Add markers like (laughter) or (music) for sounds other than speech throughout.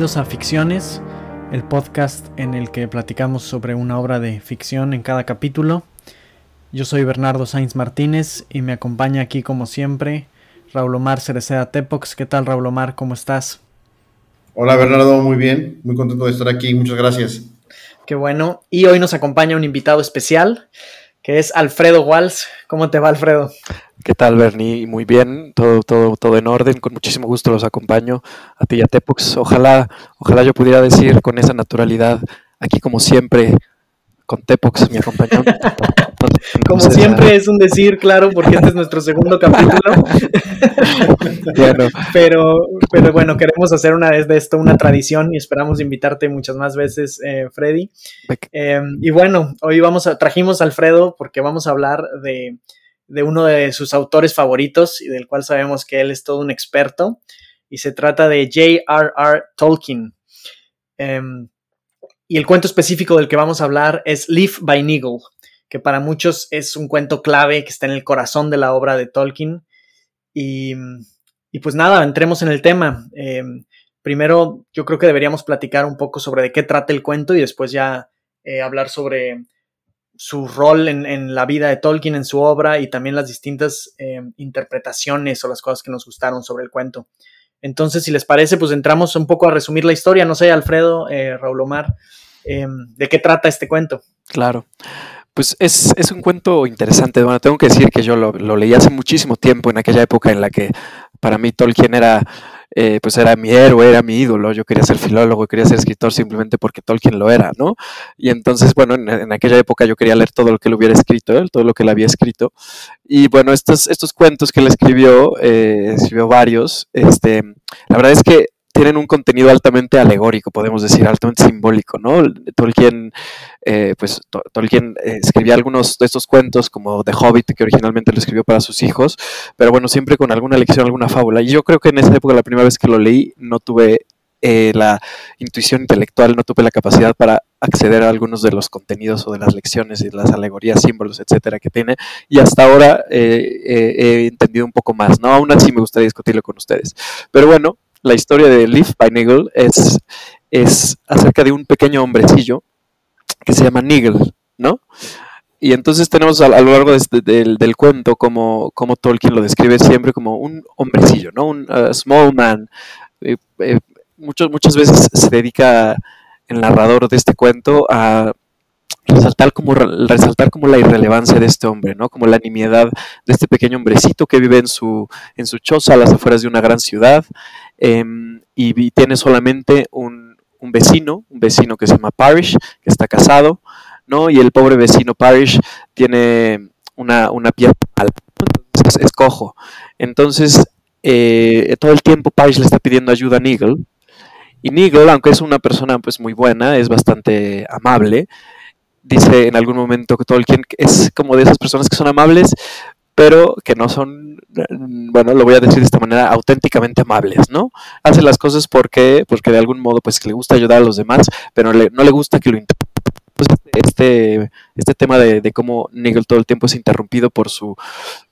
Bienvenidos a Ficciones, el podcast en el que platicamos sobre una obra de ficción en cada capítulo. Yo soy Bernardo Sainz Martínez y me acompaña aquí como siempre Raúl Omar Cereceda Tepox. ¿Qué tal Raúl Omar? ¿Cómo estás? Hola Bernardo, muy bien, muy contento de estar aquí, muchas gracias. Qué bueno. Y hoy nos acompaña un invitado especial, que es Alfredo Walls. ¿Cómo te va Alfredo? ¿Qué tal, Bernie? Muy bien, todo, todo, todo en orden, con muchísimo gusto los acompaño a ti y a Tepox. Ojalá, ojalá yo pudiera decir con esa naturalidad, aquí como siempre, con Tepox, mi acompañante. (laughs) Como siempre es un decir, claro, porque este es nuestro segundo capítulo. (laughs) pero, pero bueno, queremos hacer una vez de esto una tradición y esperamos invitarte muchas más veces, eh, Freddy. Em, y bueno, hoy vamos a, trajimos a Alfredo porque vamos a hablar de, de uno de sus autores favoritos y del cual sabemos que él es todo un experto. Y se trata de J.R.R. Tolkien. Em, y el cuento específico del que vamos a hablar es Leaf by Niggle que para muchos es un cuento clave que está en el corazón de la obra de Tolkien. Y, pues nada, entremos en el tema. Em, primero, yo creo que deberíamos platicar un poco sobre de qué trata el cuento y después ya eh, hablar sobre su rol en, la vida de Tolkien, en su obra y también las distintas em, interpretaciones o las cosas que nos gustaron sobre el cuento. Entonces, si les parece, pues entramos un poco a resumir la historia. No sé, Alfredo, eh, Raúl Omar, em, ¿de qué trata este cuento? Claro. Pues es, es, un cuento interesante. Bueno, tengo que decir que yo lo, leí hace muchísimo tiempo, en aquella época en la que para mí Tolkien era, eh, pues era mi héroe, era mi ídolo. Yo quería ser filólogo, quería ser escritor simplemente porque Tolkien lo era, ¿no? Y entonces, bueno, en, aquella época yo quería leer todo lo que él hubiera escrito, él, todo lo que él había escrito. Y bueno, estos, estos cuentos que él escribió, eh, escribió varios, este, la verdad es que tienen un contenido altamente alegórico, podemos decir, altamente simbólico, ¿no? Tolkien, eh, pues Tolkien eh, escribía algunos de estos cuentos como The Hobbit, que originalmente lo escribió para sus hijos, pero bueno, siempre con alguna lección, alguna fábula. Y yo creo que en esa época, la primera vez que lo leí, no tuve eh, la intuición intelectual, no tuve la capacidad para acceder a algunos de los contenidos o de las lecciones y las alegorías, símbolos, etcétera, que tiene. Y hasta ahora he entendido un poco más, ¿no? Aún así me gustaría discutirlo con ustedes. Pero bueno, la historia de Leaf by Niggle es, es acerca de un pequeño hombrecillo que se llama Niggle, ¿no? Y entonces tenemos a, lo largo este, del, cuento como, como, Tolkien lo describe siempre como un hombrecillo, ¿no? Un uh, small man. Eh, eh, muchas veces se dedica el narrador de este cuento a resaltar como, resaltar como la irrelevancia de este hombre, ¿no? Como la nimiedad de este pequeño hombrecito que vive en su, en su choza a las afueras de una gran ciudad em, y, tiene solamente un, vecino, un vecino que se llama Parish, que está casado, ¿no? Y el pobre vecino Parish tiene una, una pierna entonces es cojo. Entonces, eh, todo el tiempo Parish le está pidiendo ayuda a Nigel. Y Nigel, aunque es una persona pues muy buena, es bastante amable, dice en algún momento que Tolkien es como de esas personas que son amables, pero que no son, bueno, lo voy a decir de esta manera, auténticamente amables, ¿no? Hace las cosas porque, porque de algún modo, pues, le gusta ayudar a los demás, pero no le gusta que lo este, este tema de, de, cómo Nigel todo el tiempo es interrumpido por su,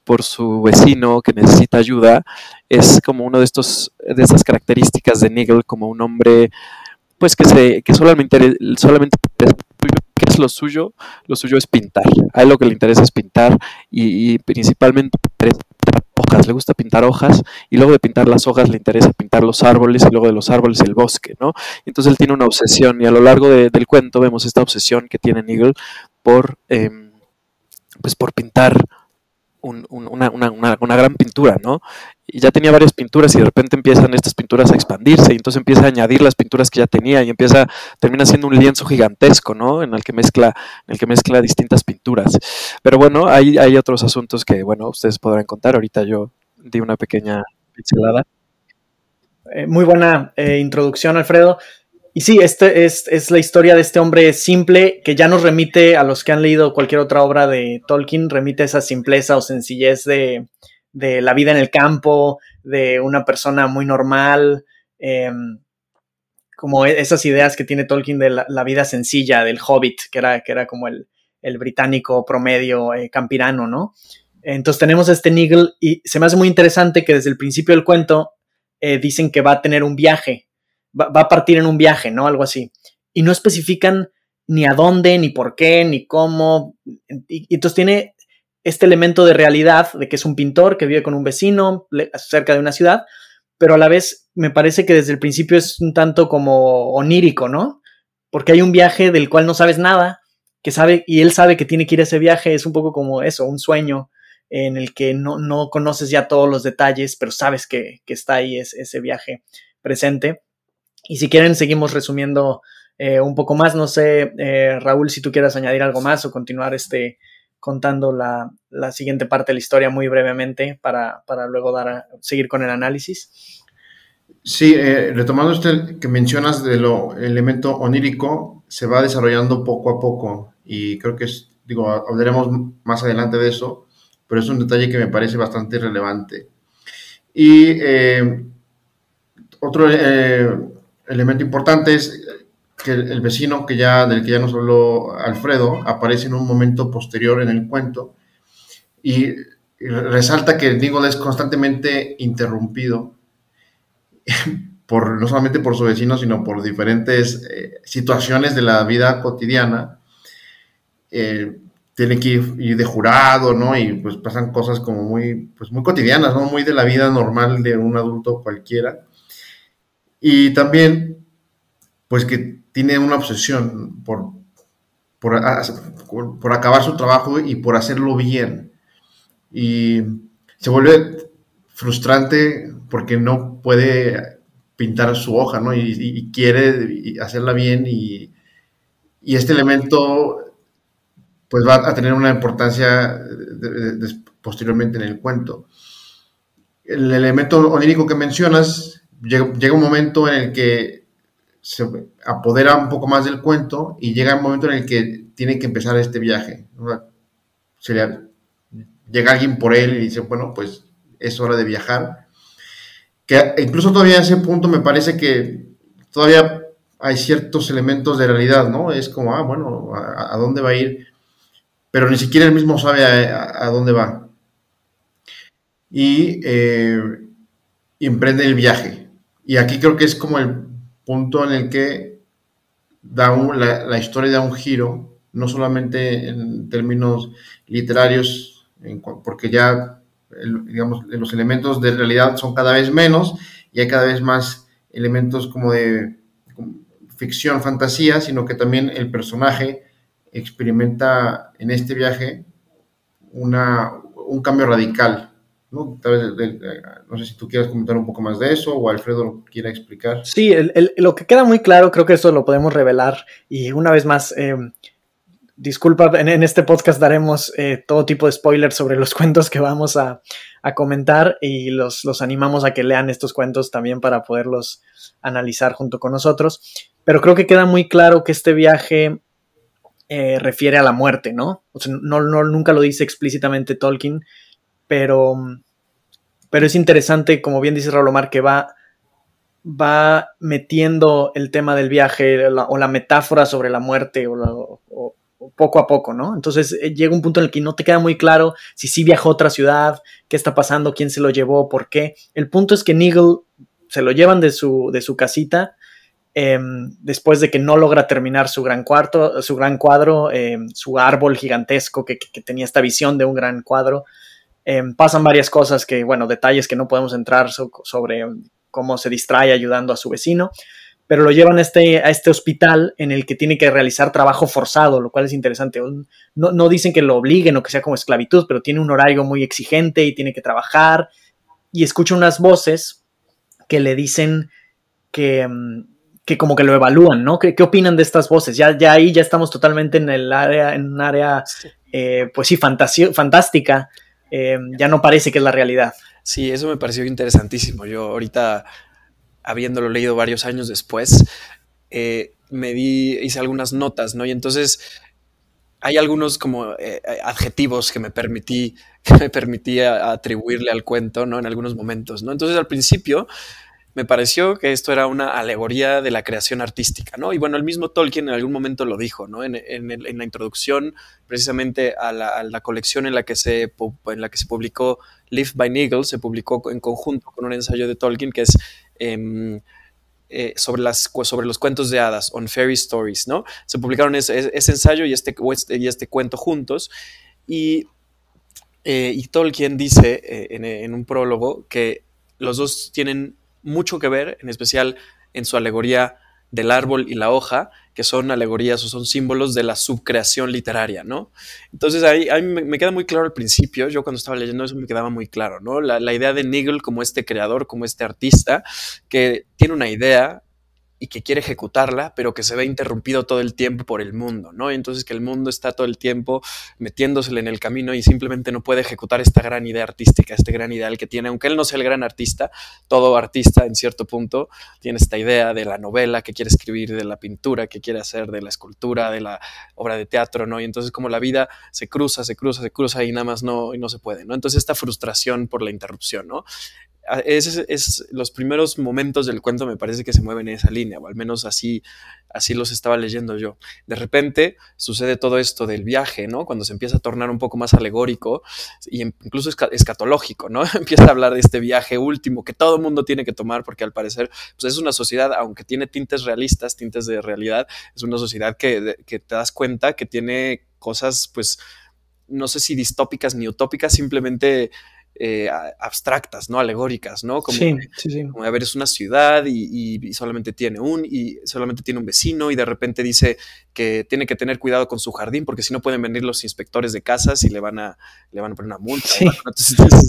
por su vecino que necesita ayuda, es como uno de estos, de esas características de Nigel como un hombre, pues que se, que solamente, solamente ¿Qué es lo suyo? Lo suyo es pintar. A él lo que le interesa es pintar y, principalmente hojas. Le gusta pintar hojas y luego de pintar las hojas le interesa pintar los árboles y luego de los árboles el bosque, ¿no? Entonces él tiene una obsesión y a lo largo del cuento vemos esta obsesión que tiene Nigel por, em, pues por pintar una, una, gran pintura, ¿no? Y ya tenía varias pinturas y de repente empiezan estas pinturas a expandirse y entonces empieza a añadir las pinturas que ya tenía y empieza, termina siendo un lienzo gigantesco, ¿no? En el que mezcla, en el que mezcla distintas pinturas. Pero bueno, hay, hay otros asuntos que, bueno, ustedes podrán contar. Ahorita yo di una pequeña pincelada. Eh, muy buena eh, introducción, Alfredo. Y sí, este es, la historia de este hombre simple que ya nos remite a los que han leído cualquier otra obra de Tolkien, remite esa simpleza o sencillez de, la vida en el campo, de una persona muy normal, em, como e, esas ideas que tiene Tolkien de la, vida sencilla, del hobbit, que era, que era como el, británico promedio eh, campirano, ¿no? Entonces tenemos a este Nigel y se me hace muy interesante que desde el principio del cuento eh, dicen que va a tener un viaje va, a partir en un viaje, ¿no? Algo así. Y no especifican ni a dónde, ni por qué, ni cómo. Y, entonces tiene este elemento de realidad de que es un pintor que vive con un vecino cerca de una ciudad, pero a la vez me parece que desde el principio es un tanto como onírico, ¿no? Porque hay un viaje del cual no sabes nada, que sabe, y él sabe que tiene que ir a ese viaje, es un poco como eso, un sueño en el que no, no conoces ya todos los detalles, pero sabes que, está ahí ese viaje presente. Y si quieren, seguimos resumiendo eh, un poco más. No sé, eh, Raúl, si tú quieras añadir algo más o continuar este, contando la, siguiente parte de la historia muy brevemente para, luego dar a, seguir con el análisis. Sí, eh, retomando este que mencionas de lo elemento onírico, se va desarrollando poco a poco y creo que digo, hablaremos más adelante de eso, pero es un detalle que me parece bastante relevante. Y otro elemento importante es que el, vecino que ya, del que ya nos habló Alfredo aparece en un momento posterior en el cuento y, resalta que Nigel es constantemente interrumpido (laughs) por, no solamente por su vecino, sino por diferentes eh, situaciones de la vida cotidiana. Eh, tiene que ir, de jurado, ¿no? Y pues pasan cosas como muy, pues muy cotidianas, ¿no? Muy de la vida normal de un adulto cualquiera. Y también, pues que tiene una obsesión por, por, acabar su trabajo y por hacerlo bien. Y se vuelve frustrante porque no puede pintar su hoja, ¿no? Y, quiere hacerla bien y, este elemento pues va a tener una importancia posteriormente en el cuento. El elemento onírico que mencionas llega, un momento en el que se apodera un poco más del cuento y llega un momento en el que tiene que empezar este viaje. llega alguien por él y dice, bueno, pues es hora de viajar. Que incluso todavía a ese punto me parece que todavía hay ciertos elementos de realidad, ¿no? Es como, ah, bueno, ¿a, dónde va a ir? Pero ni siquiera él mismo sabe a, dónde va. Y, eh, emprende el viaje. Y aquí creo que es como el punto en el que da la, historia da un giro, no solamente en términos literarios, porque ya, digamos, los elementos de realidad son cada vez menos y hay cada vez más elementos como de ficción, fantasía, sino que también el personaje experimenta en este viaje una, un cambio radical ¿no? sé si tú quieres comentar un poco más de eso o Alfredo lo quiera explicar. Sí, lo que queda muy claro, creo que eso lo podemos revelar y una vez más, eh, disculpa, en, este podcast daremos eh, todo tipo de spoilers sobre los (laughs) cuentos que vamos a, comentar y los, los, animamos a que lean estos cuentos también para poderlos analizar junto con nosotros. Pero creo que queda muy claro que este viaje eh, refiere a la muerte, ¿no? no, no, nunca lo dice explícitamente Tolkien, pero, pero es interesante, como bien dice Raúl Omar, que va, va metiendo el tema del viaje o la metáfora sobre la muerte o, poco a poco, ¿no? Entonces eh, llega un punto en el que no te queda muy claro si sí viajó a otra ciudad, qué está pasando, quién se lo llevó, por qué. El punto es que Nigel se lo llevan de su, de su casita em, después de que no logra terminar su gran, cuarto, su gran cuadro, em, su árbol gigantesco que, tenía esta visión de un gran cuadro. Em, pasan varias cosas que, bueno, detalles que no podemos entrar sobre cómo se distrae ayudando a su vecino, pero lo llevan a este, a este hospital en el que tiene que realizar trabajo forzado, lo cual es interesante. No, no dicen que lo obliguen o que sea como esclavitud, pero tiene un horario muy exigente y tiene que trabajar y escucha unas voces que le dicen que, em, que como que lo evalúan, ¿no? ¿Qué, ¿Qué, opinan de estas voces? Ya, ya ahí ya estamos totalmente en el área, en un área, eh, pues sí, fantástica, Em, ya no parece que es la realidad. Sí, eso me pareció interesantísimo. Yo ahorita, habiéndolo leído varios años después, eh, me di, hice algunas notas, ¿no? Y entonces hay algunos como eh, adjetivos que me permití, (laughs) que me permitía atribuirle al cuento, ¿no? En algunos momentos, ¿no? Entonces al principio me pareció que esto era una alegoría de la creación artística, ¿no? Y bueno, el mismo Tolkien en algún momento lo dijo, ¿no? En, la introducción, precisamente a la, colección en la, que se, en la que se publicó Live by Nigel, se publicó en conjunto con un ensayo de Tolkien que es em, eh, sobre, las, sobre los cuentos de hadas, on fairy stories, ¿no? Se publicaron ese, ensayo y este, este, y este cuento juntos y, eh, y Tolkien dice eh, en, en un prólogo que los dos tienen mucho que ver, en especial en su alegoría del árbol y la hoja, que son alegorías o son símbolos de la subcreación literaria, ¿no? Entonces ahí, me, queda muy claro al principio, yo cuando estaba leyendo eso me quedaba muy claro, ¿no? La, la idea de Nigel como este creador, como este artista, que tiene una idea, y que quiere ejecutarla, pero que se ve interrumpido todo el tiempo por el mundo, ¿no? Entonces que el mundo está todo el tiempo metiéndosele en el camino y simplemente no puede ejecutar esta gran idea artística, este gran ideal que tiene, aunque él no sea el gran artista, todo artista en cierto punto tiene esta idea de la novela que quiere escribir, de la pintura que quiere hacer, de la escultura, de la obra de teatro, ¿no? Y entonces como la vida se cruza, se cruza, se cruza y nada más no, y no se puede, ¿no? Entonces esta frustración por la interrupción, ¿no? Es, es, los primeros momentos del cuento me parece que se mueven en esa línea, o al menos así, así los estaba leyendo yo. De repente sucede todo esto del viaje, ¿no? Cuando se empieza a tornar un poco más alegórico y incluso escatológico, ¿no? (laughs) empieza a hablar de este viaje último que todo mundo tiene que tomar porque al parecer pues es una sociedad, aunque tiene tintes realistas, tintes de realidad, es una sociedad que, que te das cuenta que tiene cosas, pues, no sé si distópicas ni utópicas, simplemente eh, abstractas, ¿no? Alegóricas, ¿no? Como, sí, sí, sí. como a ver, es una ciudad y, solamente tiene un, y solamente tiene un vecino, y de repente dice que tiene que tener cuidado con su jardín, porque si no pueden venir los inspectores de casas y le van a, le van a poner una multa.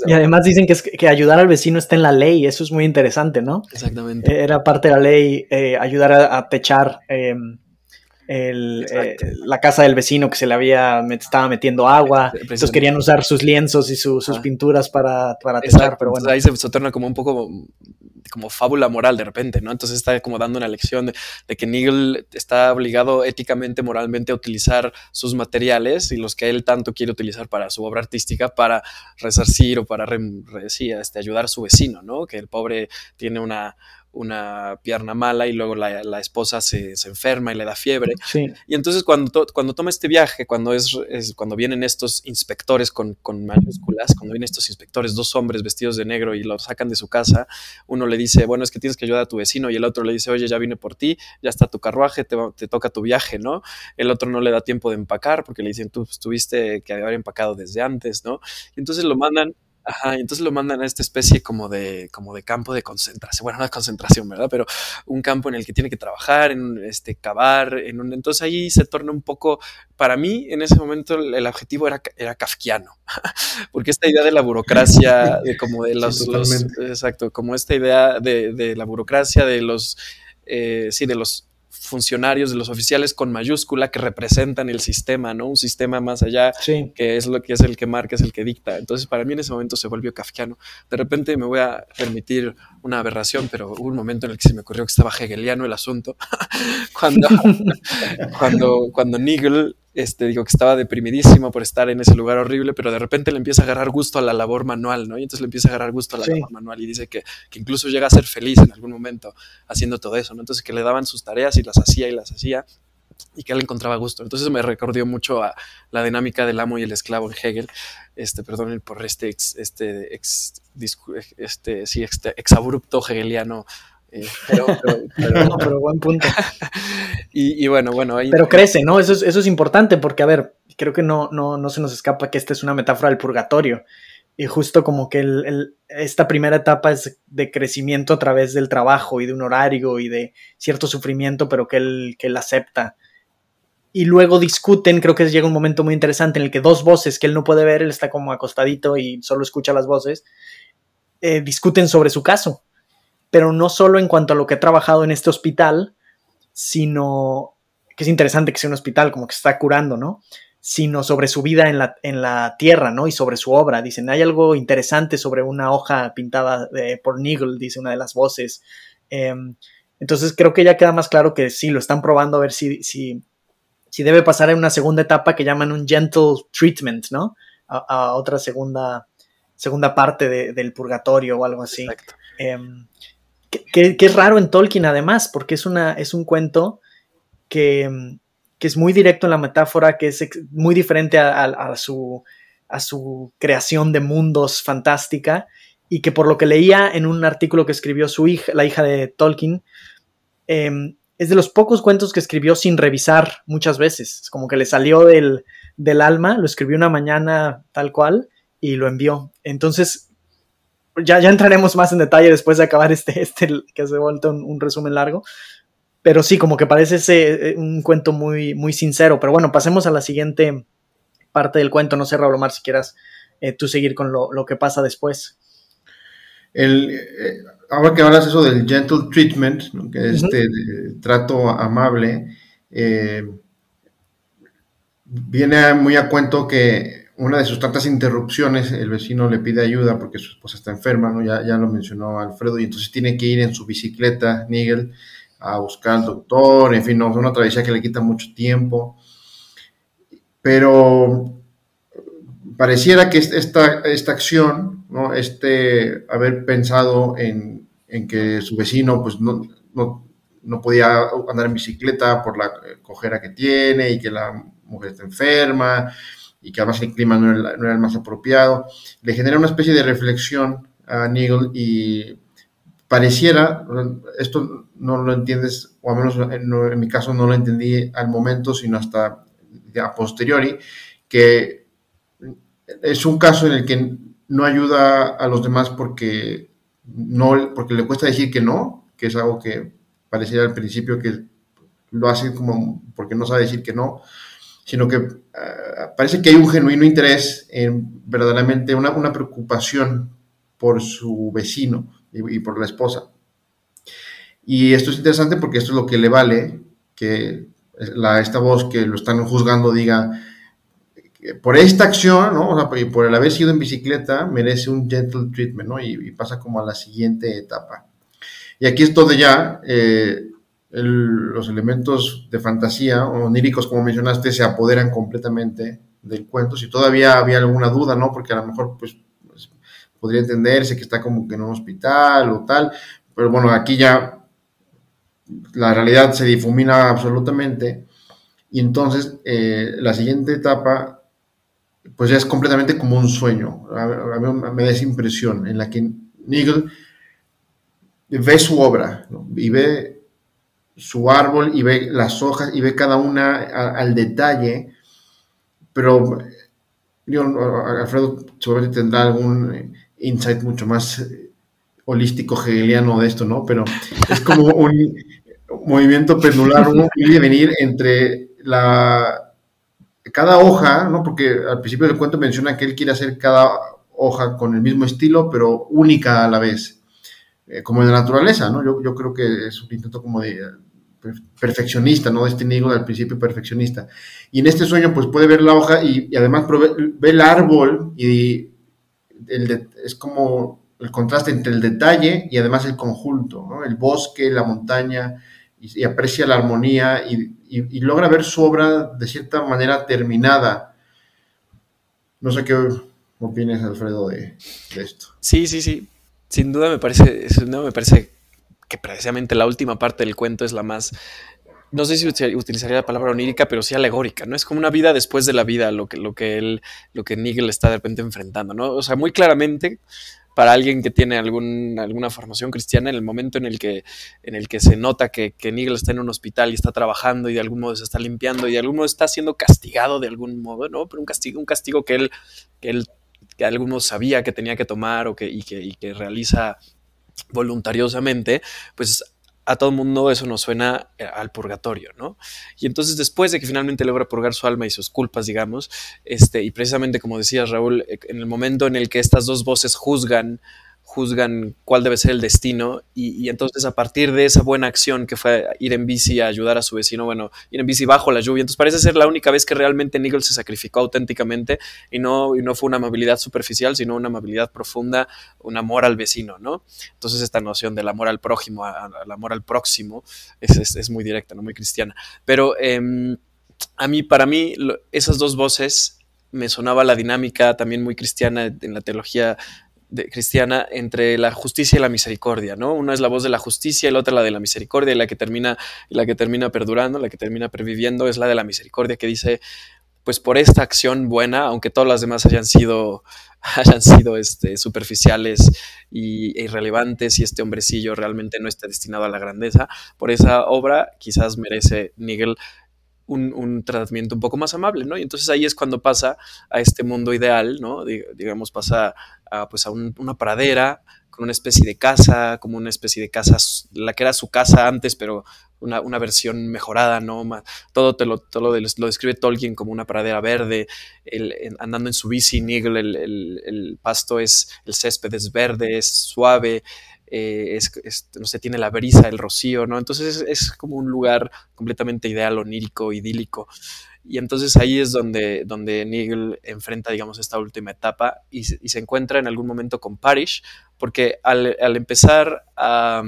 Y además dicen que, es, que ayudar al vecino está en la ley, eso es muy interesante, ¿no? Exactamente. Era parte de la ley eh, ayudar a, techar. Em, el, eh, la casa del vecino que se le había estaba metiendo agua, entonces querían usar sus lienzos y sus pinturas para, para techar, pero bueno. Ahí se, torna como un poco como fábula moral de repente, ¿no? Entonces está como dando una lección de, que Nigel está obligado éticamente, moralmente a utilizar sus materiales y los que él tanto quiere utilizar para su obra artística para resarcir o para este, ayudar a su vecino, ¿no? Que el pobre tiene una, una pierna mala y luego la, esposa se, enferma y le da fiebre. Y entonces cuando, cuando toma este viaje, cuando, es, cuando vienen estos inspectores con, mayúsculas, cuando vienen estos inspectores, dos hombres vestidos de negro y lo sacan de su casa, uno le dice, bueno, es que tienes que ayudar a tu vecino y el otro le dice, oye, ya vine por ti, ya está tu carruaje, te, te toca tu viaje, ¿no? El otro no le da tiempo de empacar porque le dicen, tú pues, tuviste que haber empacado desde antes, ¿no? Y entonces lo mandan Ajá, y entonces lo mandan a esta especie como de, como de campo de concentración. Bueno, no es concentración, ¿verdad? Pero un campo en el que tiene que trabajar, en este, cavar, en un, entonces ahí se torna un poco, para mí en ese momento el, objetivo era, era kafkiano, (laughs) porque esta idea de la burocracia, de como de los, exacto, como esta idea de, de la burocracia, de los, eh, sí, de los funcionarios, de los oficiales con mayúscula que representan el sistema, ¿no? Un sistema más allá que es lo que es el que marca, es el que dicta. Entonces, para mí en ese momento se volvió kafkiano. De repente me voy a permitir una aberración, pero hubo un momento en el que se me ocurrió que estaba hegeliano el asunto. (laughs) cuando, (laughs) cuando, cuando Nigel este, digo que estaba deprimidísimo por estar en ese lugar horrible, pero de repente le empieza a agarrar gusto a la labor manual, ¿no? Y entonces le empieza a agarrar gusto a la labor manual y dice que, que, incluso llega a ser feliz en algún momento haciendo todo eso, ¿no? Entonces que le daban sus tareas y las hacía y las hacía y que él encontraba gusto. Entonces me recordó mucho a la dinámica del amo y el esclavo en Hegel, este, perdón por este este este, sí, este exabrupto hegeliano eh, pero, (laughs) pero, buen punto. (laughs) y, bueno, bueno. Ahí, pero crece, ¿no? Eso es, eso es importante porque, a ver, creo que no, no, no se nos escapa que esta es una metáfora del purgatorio. Y justo como que el, esta primera etapa es de crecimiento a través del trabajo y de un horario y de cierto sufrimiento, pero que él, que él acepta. Y luego discuten, creo que llega un momento muy interesante en el que dos voces que él no puede ver, él está como acostadito y solo escucha las voces, eh, discuten sobre su caso pero no solo en cuanto a lo que ha trabajado en este hospital, sino que es interesante que sea un hospital como que está curando, ¿no? Sino sobre su vida en la, en la tierra, ¿no? Y sobre su obra. Dicen, hay algo interesante sobre una hoja pintada por Nigel, dice una de las voces. Em, entonces creo que ya queda más claro que sí, lo están probando a ver si, si, si debe pasar en una segunda etapa que llaman un gentle treatment, ¿no? A, otra segunda, segunda parte del purgatorio o algo así. Exacto. Que, es raro en Tolkien además, porque es, una, es un cuento que, es muy directo en la metáfora, que es muy diferente a, su, a su creación de mundos fantástica y que por lo que leía en un artículo que escribió su hija, la hija de Tolkien, em, es de los pocos cuentos que escribió sin revisar muchas veces. Es como que le salió del, del alma, lo escribió una mañana tal cual y lo envió. Entonces, ya, ya entraremos más en detalle después de acabar este, este que se vuelto un, resumen largo. Pero sí, como que parece ese, eh, un cuento muy, muy sincero. Pero bueno, pasemos a la siguiente parte del cuento. No sé, Raúl Omar, si quieras eh, tú seguir con lo, que pasa después. El, eh, ahora que hablas eso del gentle treatment, que es este trato amable, viene muy a cuento que una de sus tantas interrupciones, el vecino le pide ayuda porque su esposa está enferma, ¿no? ya, ya lo mencionó Alfredo, y entonces tiene que ir en su bicicleta, Nigel, a buscar al doctor, en fin, no, es una travesía que le quita mucho tiempo. Pero pareciera que esta, esta acción, ¿no? este haber pensado en, en que su vecino pues, no, no, no, podía andar en bicicleta por la cojera que tiene y que la mujer está enferma y que además el clima no era, el más apropiado, le genera una especie de reflexión a Nigel y pareciera, esto no lo entiendes, o al menos en, mi caso no lo entendí al momento, sino hasta a posteriori, que es un caso en el que no ayuda a los demás porque, no, porque le cuesta decir que no, que es algo que pareciera al principio que lo hace como porque no sabe decir que no, sino que ah, parece que hay un genuino interés en verdaderamente una, una preocupación por su vecino y, por la esposa. Y esto es interesante porque esto es lo que le vale que la, esta voz que lo están juzgando diga, por esta acción, ¿no? Por el haber sido en bicicleta, merece un gentle treatment, ¿no? Y, pasa como a la siguiente etapa. Y aquí es donde ya eh, los elementos de fantasía o oníricos, como mencionaste, se apoderan completamente del cuento. Si todavía había alguna duda, ¿no? Porque a lo mejor, pues, pues, podría entenderse que está como que en un hospital o tal, pero bueno, aquí ya la realidad se difumina absolutamente y entonces eh, la siguiente etapa, pues ya es completamente como un sueño. A, mí me da esa impresión en la que Nigel ve su obra y ve su árbol y ve las hojas y ve cada una al detalle, pero yo, Alfredo seguramente tendrá algún insight mucho más eh, holístico hegeliano de esto, ¿no? Pero es como (laughs) un movimiento pendular, un ir y venir entre la cada hoja, ¿no? Porque al principio del cuento menciona que él quiere hacer cada hoja con el mismo estilo, pero única a la vez, eh, como en la naturaleza, ¿no? Yo, yo creo que es un intento como de perfeccionista, ¿no? Este Nigel al principio perfeccionista. Y en este sueño, pues puede ver la hoja y, además ve el árbol y es como el contraste entre el detalle y además el conjunto, ¿no? El bosque, la montaña, y, aprecia la armonía y, logra ver su obra de cierta manera terminada. No sé qué opinas, Alfredo, de, de esto. Sí, sí, sí. Sin duda me parece, duda me parece que precisamente la última parte del cuento es la más, no sé si utilizaría la palabra onírica, pero sí alegórica, ¿no? Es como una vida después de la vida, lo que, lo que él, lo que Nigel está de repente enfrentando, ¿no? O sea, muy claramente para alguien que tiene algún, alguna formación cristiana, en el momento en el que, en el que se nota que, Nigel está en un hospital y está trabajando y de algún modo se está limpiando y de algún modo está siendo castigado de algún modo, ¿no? Pero un castigo, un castigo que él, que él que de sabía que tenía que tomar o que, y, que, y que realiza voluntariosamente, pues a todo mundo eso nos suena eh, al purgatorio, ¿no? Y entonces después de que finalmente logra purgar su alma y sus culpas, digamos, este, y precisamente como decías Raúl, eh, en el momento en el que estas dos voces juzgan juzgan cuál debe ser el destino y, entonces a partir de esa buena acción que fue ir en bici a ayudar a su vecino, bueno, ir en bici bajo la lluvia, entonces parece ser la única vez que realmente Nigel se sacrificó auténticamente y no, no fue una amabilidad superficial, sino una amabilidad profunda, un amor al vecino, ¿no? Entonces esta noción del amor al prójimo, al amor al próximo, es, es, muy directa, ¿no? Muy cristiana. Pero em, a mí, para mí, esas dos voces me sonaba la dinámica también muy cristiana en la teología cristiana entre la justicia y la misericordia, ¿no? Una es la voz de la justicia y la otra la de la misericordia, y la que termina, la que termina perdurando, la que termina perviviendo es la de la misericordia, que dice, pues por esta acción buena, aunque todas las demás hayan sido, (laughs) hayan sido este, superficiales y, e irrelevantes y este hombrecillo realmente no está destinado a la grandeza, por esa obra quizás merece Nigel un, tratamiento un poco más amable, ¿no? Y entonces ahí es cuando pasa a este mundo ideal, ¿no? digamos, pasa a, pues a una pradera, con una especie de casa, como una especie de casa, la que era su casa antes, pero una, versión mejorada, ¿no? Todo, te lo, todo lo, describe Tolkien como una pradera verde, andando en su bici, Nigel, el, pasto es, el césped es verde, es suave, eh, es, no sé, tiene la brisa, el rocío, ¿no? Entonces es, como un lugar completamente ideal, onírico, idílico. Y entonces ahí es donde, donde Nigel enfrenta, digamos, esta última etapa y, se encuentra en algún momento con Parish, porque al, empezar a,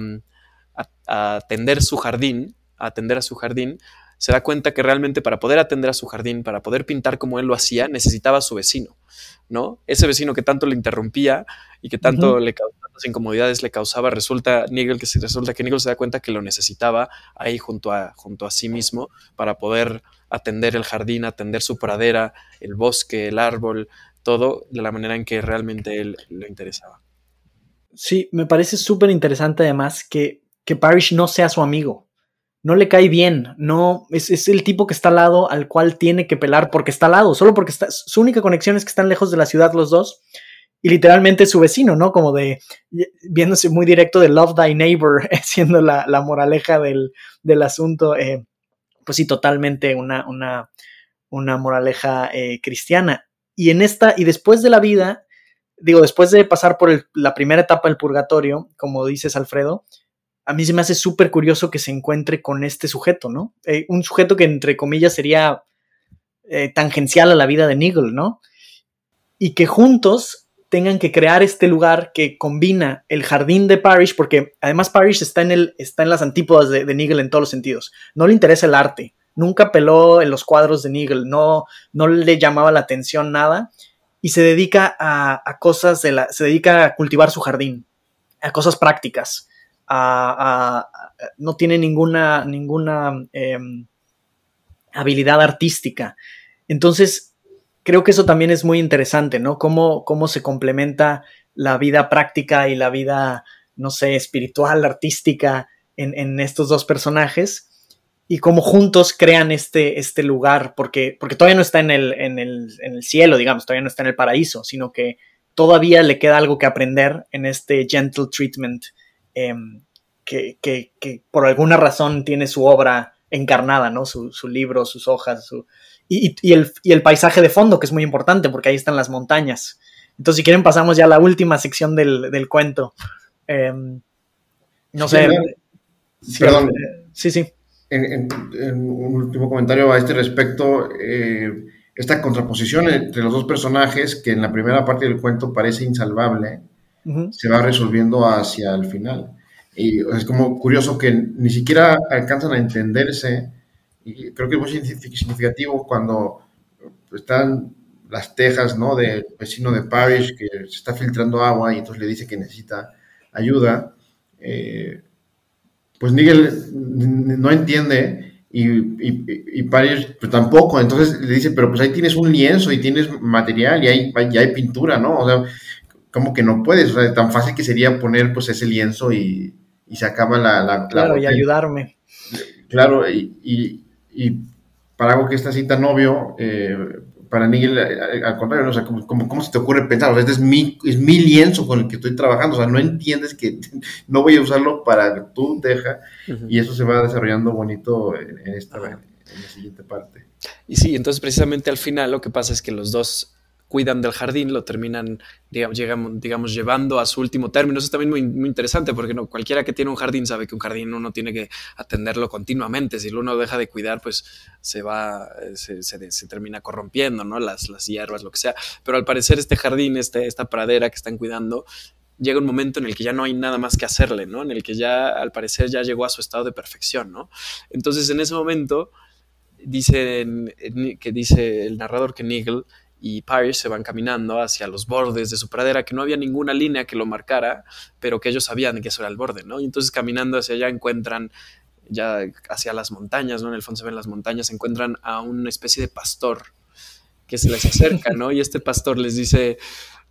a, atender su jardín, a atender a su jardín, se da cuenta que realmente para poder atender a su jardín, para poder pintar como él lo hacía, necesitaba a su vecino, ¿no? Ese vecino que tanto le interrumpía y que tanto le causaba tantas incomodidades le causaba, resulta Nigel que resulta que Nigel se da cuenta que lo necesitaba ahí junto a, junto a sí mismo para poder atender el jardín, atender su pradera, el bosque, el árbol, todo de la manera en que realmente él le interesaba. Sí, me parece súper interesante además que, que Parrish no sea su amigo. No le cae bien, no es, es, el tipo que está al lado al cual tiene que pelar porque está al lado, solo porque está, su única conexión es que están lejos de la ciudad los dos y literalmente su vecino, ¿no? Como de viéndose muy directo de Love Thy Neighbor, (laughs) siendo la, moraleja del, del asunto. Eh, pues sí, totalmente una, una, una moraleja eh, cristiana. Y en esta, y después de la vida, digo, después de pasar por la primera etapa del purgatorio, como dices, Alfredo, a mí se me hace súper curioso que se encuentre con este sujeto, ¿no? Eh, un sujeto que, entre comillas, sería eh, tangencial a la vida de Nigel, ¿no? Y que juntos tengan que crear este lugar que combina el jardín de Parrish, porque además Parrish está en, está en las antípodas de, de, Nigel en todos los sentidos. No le interesa el arte, nunca peló en los cuadros de Nigel, no, no le llamaba la atención nada y se dedica a, cosas de la, se dedica a cultivar su jardín, a cosas prácticas, a, no tiene ninguna, ninguna em, habilidad artística. Entonces, creo que eso también es muy interesante, ¿no? Cómo, cómo se complementa la vida práctica y la vida, no sé, espiritual, artística en, estos dos personajes y cómo juntos crean este, este lugar, porque, porque todavía no está en el, en, el, en el cielo, digamos, todavía no está en el paraíso, sino que todavía le queda algo que aprender en este gentle treatment em, que, que, que, por alguna razón tiene su obra encarnada, ¿no? Su, su libro, sus hojas, su, y, el, paisaje de fondo, que es muy importante porque ahí están las montañas. Entonces, si quieren, pasamos ya a la última sección del, cuento. Em, no sé. Perdón. Eh, sí, sí. En, un último comentario a este respecto, eh, esta contraposición entre los dos personajes, que en la primera parte del cuento parece insalvable, se va resolviendo hacia el final. Y es como curioso que ni siquiera alcanzan a entenderse y creo que es muy significativo cuando están las tejas, ¿no? Del vecino de Parrish que se está filtrando agua y entonces le dice que necesita ayuda. Eh, pues Nigel no entiende y, y, Parrish pues tampoco. Entonces le dice, pero pues ahí tienes un lienzo y tienes material y hay, ya hay pintura, ¿no? O sea, como que no puedes, o sea, tan fácil que sería poner pues ese lienzo y, se acaba la... claro, y ayudarme. Claro, y, y para algo que está así tan obvio, eh, para Nigel, eh, al contrario, o sea, ¿cómo, se te ocurre pensar? O sea, este es mi, es mi lienzo con el que estoy trabajando, o sea, no entiendes que (laughs) no voy a usarlo para tu deja, y eso se va desarrollando bonito en, esta, en la siguiente parte. Y sí, entonces precisamente al final lo que pasa es que los dos cuidan del jardín, lo terminan, digamos, digamos, llevando a su último término. Eso es también muy, muy interesante porque no, cualquiera que tiene un jardín sabe que un jardín uno tiene que atenderlo continuamente. Si uno deja de cuidar, pues se va, se, se, termina corrompiendo, ¿no? Las, las hierbas, lo que sea. Pero al parecer este jardín, este, esta pradera que están cuidando, llega un momento en el que ya no hay nada más que hacerle, ¿no? En el que ya, al parecer, ya llegó a su estado de perfección, ¿no? Entonces, en ese momento, dice, que dice el narrador que Nigel y Parrish se van caminando hacia los bordes de su pradera, que no había ninguna línea que lo marcara, pero que ellos sabían que eso era el borde, ¿no? Y entonces caminando hacia allá encuentran, ya hacia las montañas, ¿no? En el fondo se ven las montañas, encuentran a una especie de pastor, que se les acerca, ¿no? Y este pastor les dice,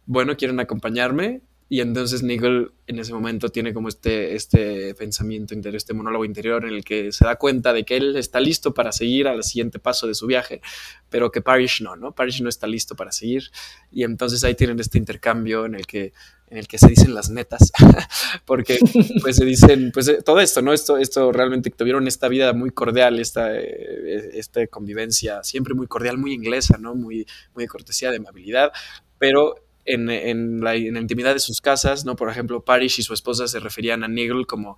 bueno, ¿quieren acompañarme? Y entonces Nigel en ese momento tiene como este, este pensamiento interior, este monólogo interior en el que se da cuenta de que él está listo para seguir al siguiente paso de su viaje, pero que Parrish no, ¿no? Parrish no está listo para seguir. Y entonces ahí tienen este intercambio en el que, en el que se dicen las netas, (laughs) porque pues se dicen, pues eh, todo esto, ¿no? Esto, esto realmente tuvieron esta vida muy cordial, esta, eh, esta convivencia siempre muy cordial, muy inglesa, ¿no? Muy, muy de cortesía, de amabilidad, pero en, la, intimidad de sus casas, ¿no? Por ejemplo, Parrish y su esposa se referían a Nigel como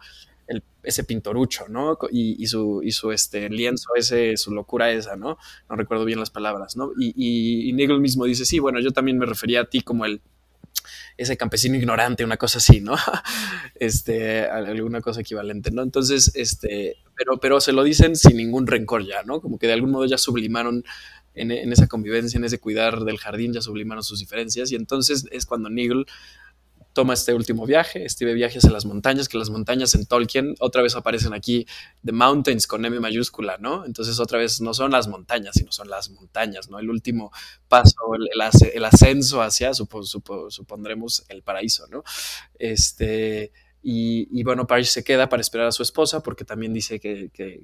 ese pintorucho, ¿no? Y, su, y su este, lienzo, ese, su locura esa, ¿no? No recuerdo bien las palabras, ¿no? Y, y, Nigel mismo dice, sí, bueno, yo también me refería a ti como el ese campesino ignorante, una cosa así, ¿no? (laughs) Este, alguna cosa equivalente, ¿no? Entonces, este, pero, pero se lo dicen sin ningún rencor ya, ¿no? Como que de algún modo ya sublimaron en, esa convivencia, en ese cuidar del jardín, ya sublimaron sus diferencias y entonces es cuando Nigel toma este último viaje, este viaje hacia las montañas, que las montañas en Tolkien otra vez aparecen aquí, The Mountains con M mayúscula, ¿no? Entonces otra vez no son las montañas, sino son las montañas, ¿no? El último paso, el, ascenso hacia, supondremos, el paraíso, ¿no? Este, y, bueno, Paris se queda para esperar a su esposa porque también dice que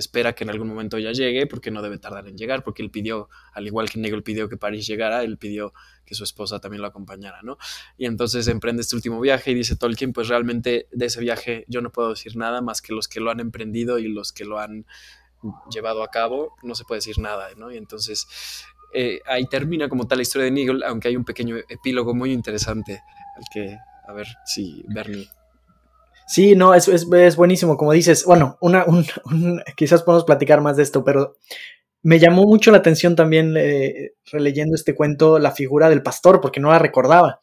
espera que en algún momento ya llegue, porque no debe tardar en llegar, porque él pidió, al igual que Nigel pidió que París llegara, él pidió que su esposa también lo acompañara, ¿no? Y entonces emprende este último viaje y dice Tolkien, pues realmente de ese viaje yo no puedo decir nada más que los que lo han emprendido y los que lo han llevado a cabo, no se puede decir nada, ¿no? Y entonces eh, ahí termina como tal la historia de Nigel, aunque hay un pequeño epílogo muy interesante al que, a ver si Bernie Sí, no, es, es, buenísimo, como dices. Bueno, una, un, (laughs) quizás podemos platicar más de esto, pero me llamó mucho la atención también eh, releyendo este cuento la figura del pastor, porque no la recordaba.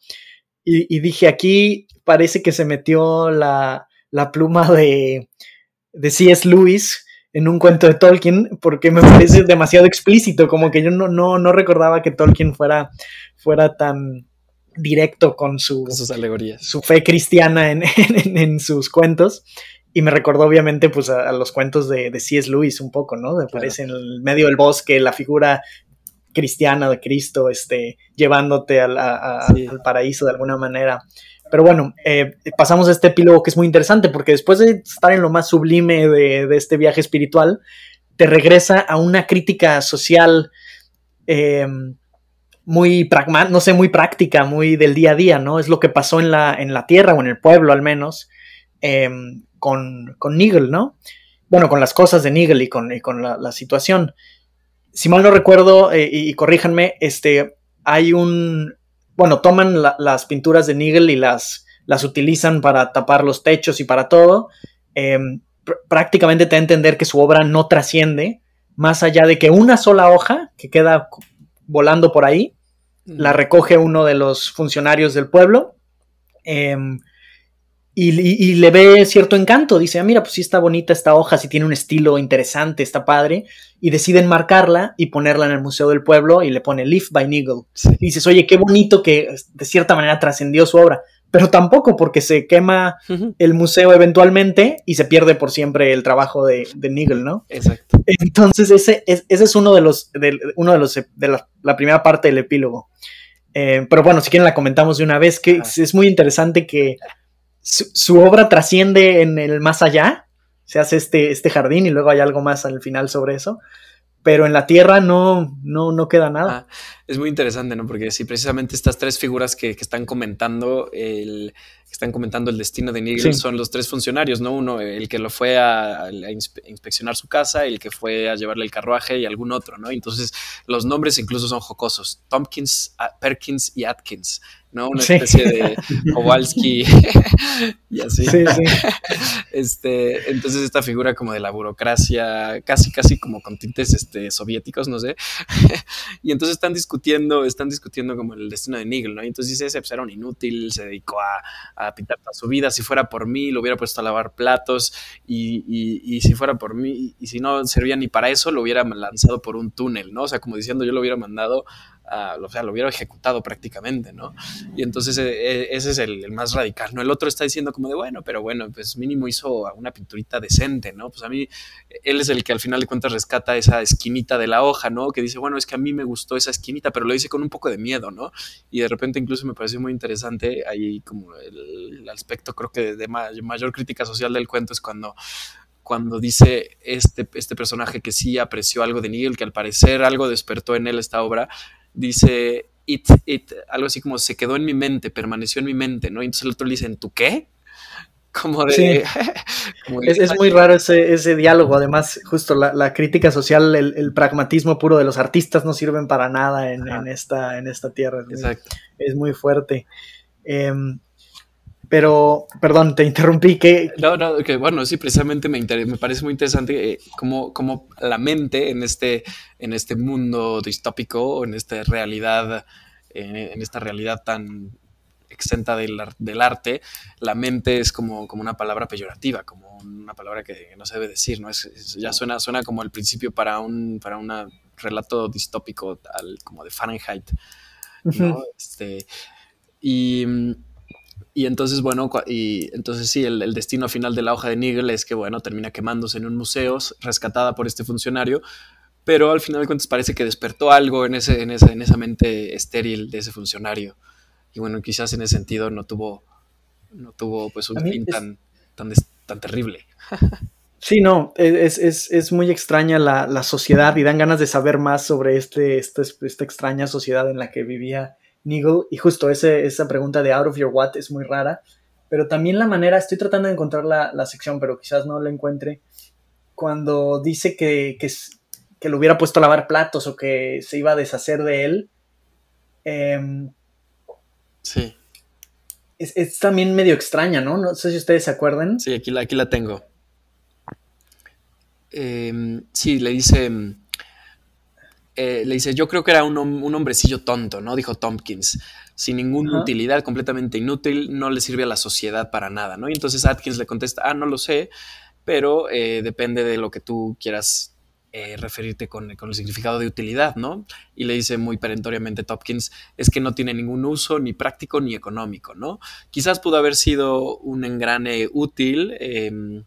Y, dije, aquí parece que se metió la, la pluma de, de C.S. Lewis en un cuento de Tolkien, porque me parece demasiado explícito, como que yo no, no, no recordaba que Tolkien fuera, fuera tan, directo con su, sus alegorías. su fe cristiana (laughs) en, sus cuentos. Y me recordó obviamente pues a, los cuentos de, de C.S. Lewis un poco, ¿no? Aparece en el medio del bosque la figura cristiana de Cristo, este, llevándote al paraíso de alguna manera. Pero bueno, eh, pasamos a este epílogo que es muy interesante porque después de estar en lo más sublime de, este viaje espiritual, te regresa a una crítica social eh, muy pragmática, no sé, muy práctica, muy del día a día, ¿no? Es lo que pasó en la, en la tierra o en el pueblo al menos em, con, con Nigel, ¿no? Bueno, con las cosas de Nigel y con, con la, situación. Si mal no recuerdo, eh, y, corríjanme, este, hay un, bueno, toman las pinturas de Nigel y las, las utilizan para tapar los techos y para todo. Em, prácticamente te da a entender que su obra no trasciende más allá de que una sola hoja que queda volando por ahí, la recoge uno de los funcionarios del pueblo em, y, le ve cierto encanto. Dice, ah, mira, pues sí está bonita esta hoja, sí tiene un estilo interesante, está padre. Y deciden marcarla y ponerla en el Museo del Pueblo y le pone Leaf by Nigel. Y dices, oye, qué bonito que de cierta manera trascendió su obra pero tampoco porque se quema el museo eventualmente y se pierde por siempre el trabajo de, de Nigel, ¿no? Exacto. Entonces ese es, ese es uno de los, de, uno de los, de la, primera parte del epílogo. Eh, pero bueno, si quieren la comentamos de una vez, que es, muy interesante que su, obra trasciende en el más allá, se hace este, este jardín y luego hay algo más al final sobre eso, pero en la Tierra no, no, no queda nada. Ah, es muy interesante, ¿no? Porque si precisamente estas tres figuras que, que están comentando el, están comentando el destino de Nigel son los tres funcionarios, ¿no? Uno, el que lo fue a, inspeccionar su casa, el que fue a llevarle el carruaje y algún otro, ¿no? Entonces, los nombres incluso son jocosos. Tompkins, Perkins y Atkins. ¿No? Una especie de Kowalski (laughs) (laughs) y así. Sí, sí. Este, entonces esta figura como de la burocracia, casi, casi como con tintes este, soviéticos, no sé. (laughs) y entonces están discutiendo, están discutiendo como el destino de Nigel, ¿no? Y entonces dice, ese pues, era un inútil, se dedicó a, a, pintar toda su vida, si fuera por mí, lo hubiera puesto a lavar platos y, y, y si fuera por mí, y si no servía ni para eso, lo hubiera lanzado por un túnel, ¿no? O sea, como diciendo, yo lo hubiera mandado o sea, lo hubiera ejecutado prácticamente, ¿no? Y entonces e, e, ese es el, más radical, ¿no? El otro está diciendo como de, bueno, pero bueno, pues mínimo hizo una pinturita decente, ¿no? Pues a mí, él es el que al final de cuentas rescata esa esquinita de la hoja, ¿no? Que dice, bueno, es que a mí me gustó esa esquinita, pero lo dice con un poco de miedo, ¿no? Y de repente incluso me pareció muy interesante ahí como el, aspecto creo que de, mayor crítica social del cuento es cuando cuando dice este, este personaje que sí apreció algo de Nigel, que al parecer algo despertó en él esta obra, dice, it, it, algo así como se quedó en mi mente, permaneció en mi mente, ¿no? Y entonces el otro le dice, ¿en tu qué? Como de... (laughs) es, muy raro ese, ese, diálogo, además, justo la, crítica social, el, pragmatismo puro de los artistas no sirven para nada en, esta, en esta tierra. Exacto. Es muy fuerte. Em, pero, perdón, te interrumpí. que No, no, que bueno, sí, precisamente me, me parece muy interesante eh, cómo, cómo, la mente en este, en este mundo distópico, en esta realidad, eh, en esta realidad tan exenta del, del, arte, la mente es como, como una palabra peyorativa, como una palabra que no se debe decir, ¿no? Es, ya suena, suena como el principio para un, para un relato distópico, tal, como de Fahrenheit, ¿no? este, y y entonces, bueno, y entonces sí, el, destino final de la hoja de Nigel es que, bueno, termina quemándose en un museo, rescatada por este funcionario, pero al final de cuentas parece que despertó algo en, ese, en, esa, en esa mente estéril de ese funcionario. Y bueno, quizás en ese sentido no tuvo, no tuvo pues un fin tan, tan, tan terrible. (laughs) Sí, no, es, es, es muy extraña la, la, sociedad y dan ganas de saber más sobre este, este, esta extraña sociedad en la que vivía Nigel, y justo ese, esa pregunta de out of your what es muy rara, pero también la manera, estoy tratando de encontrar la, sección, pero quizás no la encuentre, cuando dice que, que, lo hubiera puesto a lavar platos o que se iba a deshacer de él. Em, sí. Es, también medio extraña, ¿no? No sé si ustedes se acuerdan. Sí, aquí la, aquí la tengo. Em, sí, le dice eh, le dice, yo creo que era un, hombrecillo tonto, ¿no? Dijo Tompkins, sin ninguna utilidad, completamente inútil, no le sirve a la sociedad para nada, ¿no? Y entonces Atkins le contesta, ah, no lo sé, pero eh, depende de lo que tú quieras eh, referirte con, el significado de utilidad, ¿no? Y le dice muy perentoriamente Tompkins, es que no tiene ningún uso ni práctico ni económico, ¿no? Quizás pudo haber sido un engrane útil. Em,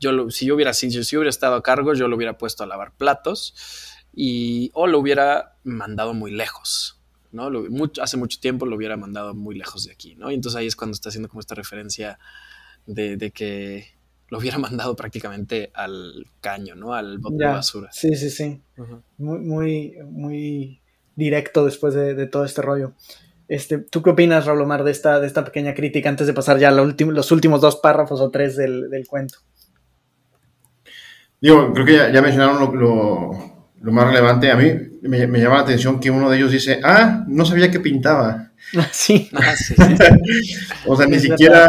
yo si yo hubiera, si yo hubiera estado a cargo, yo lo hubiera puesto a lavar platos y o lo hubiera mandado muy lejos, ¿no? hace mucho tiempo lo hubiera mandado muy lejos de aquí, ¿no? Y entonces ahí es cuando está haciendo como esta referencia de, que lo hubiera (laughs) mandado prácticamente al caño, ¿no? Al bote de basura. Sí, sí, sí. Muy, muy, muy directo después de, todo este rollo. Este, ¿Tú qué opinas, Raúl Omar, de esta, de esta pequeña crítica antes de pasar ya a los últimos dos párrafos o tres del, cuento? Digo, creo que ya, mencionaron lo, lo más relevante, a mí me, llama la atención que uno de ellos dice, ah, no sabía que pintaba. Sí. Ah, sí, (laughs) (laughs) o sea, ni siquiera,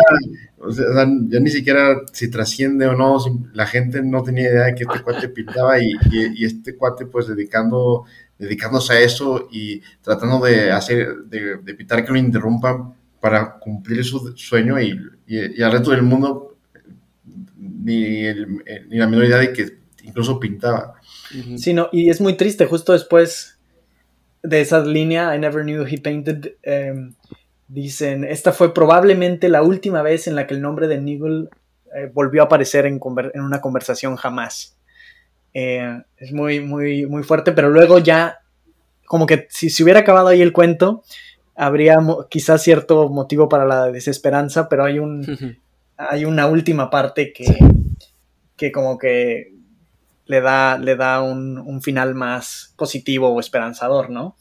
o sea, ya ni siquiera si trasciende o no, la gente no tenía idea de que este cuate pintaba y, este cuate pues dedicando, dedicándose a eso y tratando de hacer, de, de evitar que lo interrumpan para cumplir su sueño y, y, al resto del mundo ni, ni la menor idea de que incluso pintaba. Sí, no, y es muy triste, justo después de esa línea, I never knew he painted, em, dicen, esta fue probablemente la última vez en la que el nombre de Nigel eh, volvió a aparecer en, una conversación jamás. Eh, es muy, muy, muy fuerte, pero luego ya, como que si se hubiera acabado ahí el cuento, habría quizás cierto motivo para la desesperanza, pero hay un... hay una última parte que, que como que le da, le da un, final más positivo o esperanzador, ¿no?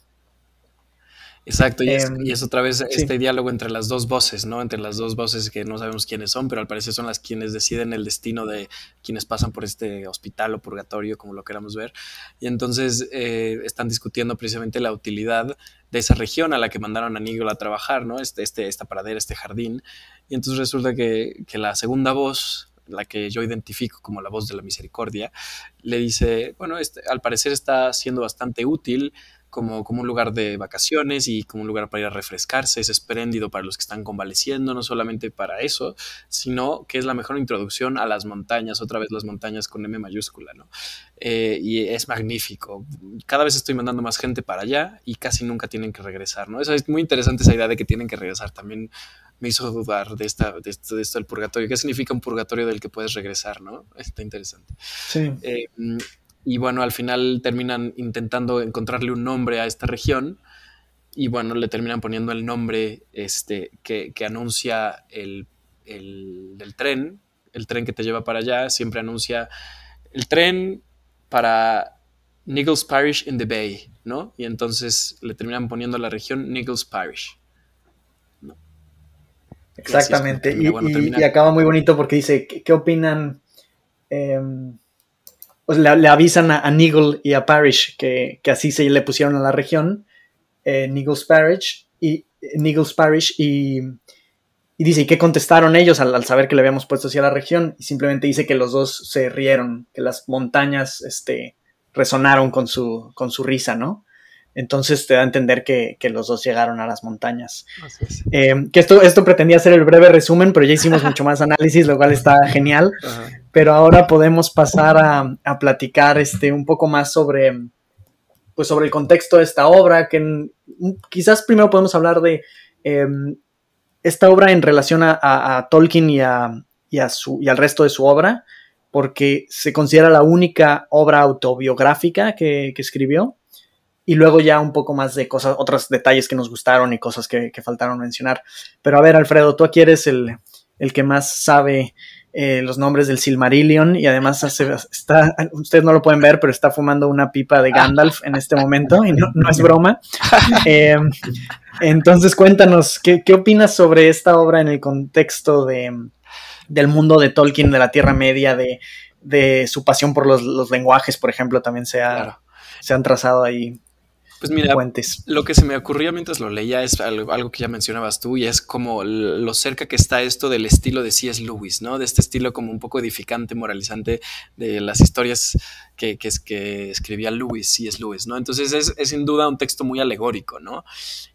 Exacto, y, es, em, otra vez este diálogo entre las dos voces, ¿no? Entre las dos voces que no sabemos quiénes son, pero al parecer son las quienes deciden el destino de quienes pasan por este hospital o purgatorio, como lo queramos ver. Y entonces eh, están discutiendo precisamente la utilidad de esa región a la que mandaron a Nigel a trabajar, ¿no? Este, este, esta pradera, este jardín. Y entonces resulta que, que la segunda voz la que yo identifico como la voz de la misericordia, le dice, bueno, este, al parecer está siendo bastante útil, como, como un lugar de vacaciones y como un lugar para ir a refrescarse, es espléndido para los que están convaleciendo, no solamente para eso, sino que es la mejor introducción a las montañas, otra vez las montañas con M mayúscula, ¿no? Eh, y es magnífico. Cada vez estoy mandando más gente para allá y casi nunca tienen que regresar, ¿no? Eso es muy interesante esa idea de que tienen que regresar. También me hizo dudar de, esta, de, esto, de esto del purgatorio. ¿Qué significa un purgatorio del que puedes regresar, no? Está interesante. Sí. Eh, y bueno, al final terminan intentando encontrarle un nombre a esta región y bueno, le terminan poniendo el nombre este, que, que anuncia el, el, el, tren, el tren que te lleva para allá, siempre anuncia el tren para Nichols Parish in the Bay, ¿no? Y entonces le terminan poniendo la región Nichols Parish. Exactamente, y, y, y, acaba muy bonito porque dice, ¿qué, qué opinan? Eh, pues le, le, avisan a, a, Nigel y a Parrish que, que, así se le pusieron a la región, eh, Nigel's Parish, y Nigel's Parish, y, y dice, ¿y qué contestaron ellos al, al, saber que le habíamos puesto así a la región? Y simplemente dice que los dos se rieron, que las montañas este, resonaron con su, con su risa, ¿no? Entonces te da a entender que, que, los dos llegaron a las montañas. Es. Eh, que esto, esto pretendía ser el breve resumen, pero ya hicimos mucho más análisis, lo cual está (laughs) genial. Ajá. Pero ahora podemos pasar a, a, platicar este, un poco más sobre, pues, sobre el contexto de esta obra, que quizás primero podemos hablar de eh, esta obra en relación a, a Tolkien y, y, su, y al resto de su obra, porque se considera la única obra autobiográfica que, que escribió y luego ya un poco más de cosas, otros detalles que nos gustaron y cosas que, que faltaron mencionar. Pero a ver, Alfredo, tú aquí eres el, el que más sabe eh, los nombres del Silmarillion y además hace, está, ustedes no lo pueden ver, pero está fumando una pipa de Gandalf en este momento y no, no es broma. (laughs) Eh, entonces cuéntanos, ¿qué, ¿qué, opinas sobre esta obra en el contexto de, del mundo de Tolkien, de la Tierra Media, de, de su pasión por los, los lenguajes, por ejemplo, también se, ha, claro. se han trazado ahí pues mira, lo que se me ocurría mientras lo leía es algo, algo, que ya mencionabas tú y es como lo cerca que está esto del estilo de C.S. Lewis, ¿no? De este estilo como un poco edificante, moralizante de las historias que, que, que escribía Lewis, C.S. Lewis, ¿no? Entonces es, es, sin duda un texto muy alegórico, ¿no?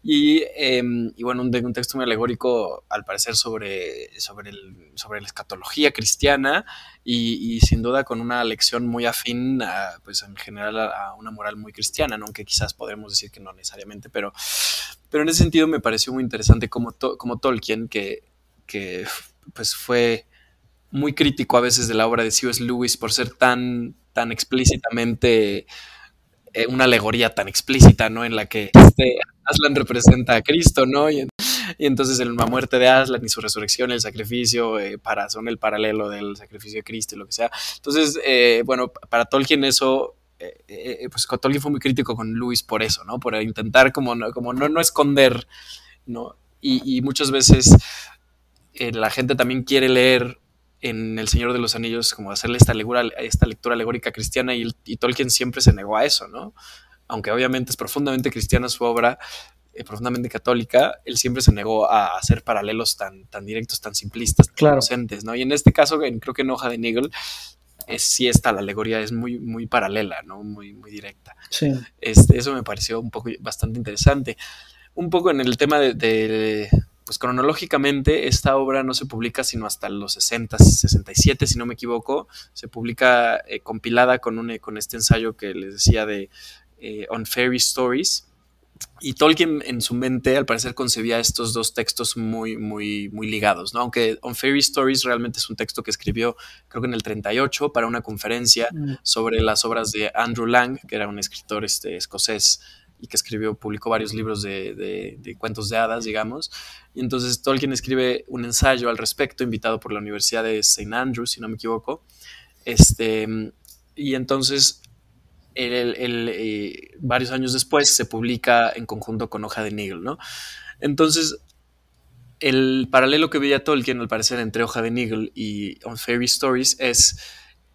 Y, eh, y bueno, un, un, texto muy alegórico al parecer sobre, sobre, el, sobre la escatología cristiana y, y, sin duda con una lección muy afín, a, pues en general a, una moral muy cristiana, ¿no? aunque quizás podremos decir que no necesariamente, pero, pero en ese sentido me pareció muy interesante como, como Tolkien, que, que pues fue muy crítico a veces de la obra de C.S. Lewis por ser tan, tan explícitamente eh, una alegoría tan explícita, ¿no? En la que este Aslan representa a Cristo, ¿no? Y, (laughs) y entonces en la muerte de Aslan y su resurrección, el sacrificio, eh, para, son el paralelo del sacrificio de Cristo y lo que sea. Entonces, eh, bueno, para Tolkien eso eh, pues Tolkien fue muy crítico con Lewis por eso, ¿no? Por intentar como, como no, no esconder, ¿no? Y, y muchas veces la gente también quiere leer en El Señor de los Anillos como hacerle esta lectura, esta lectura alegórica cristiana y, y Tolkien siempre se negó a eso, ¿no? Aunque obviamente es profundamente cristiana su obra, eh, profundamente católica, él siempre se negó a hacer paralelos tan, tan directos, tan simplistas, tan claro. inocentes, ¿no? Y en este caso, creo que en Hoja de Nigel, es, sí está, la alegoría es muy, muy paralela, ¿no? Muy, muy directa. Sí. Este, eso me pareció un poco bastante interesante. Un poco en el tema de, de, pues cronológicamente, esta obra no se publica sino hasta los 60, 67, si no me equivoco. Se publica eh, compilada con, un, con este ensayo que les decía de eh, On Fairy Stories, y Tolkien en su mente al parecer concebía estos dos textos muy, muy, muy ligados, ¿no? Aunque On Fairy Stories realmente es un texto que escribió creo que en el 38 para una conferencia mm. sobre las obras de Andrew Lang, que era un escritor este, escocés y que escribió, publicó varios libros de, de, de, cuentos de hadas, digamos. Y entonces Tolkien escribe un ensayo al respecto, invitado por la Universidad de St. Andrews, si no me equivoco. Este, y entonces el, eh, varios años después se publica en conjunto con Hoja de Nigel, ¿no? Entonces, el paralelo que veía Tolkien, al parecer, entre Hoja de Nigel y On Fairy Stories es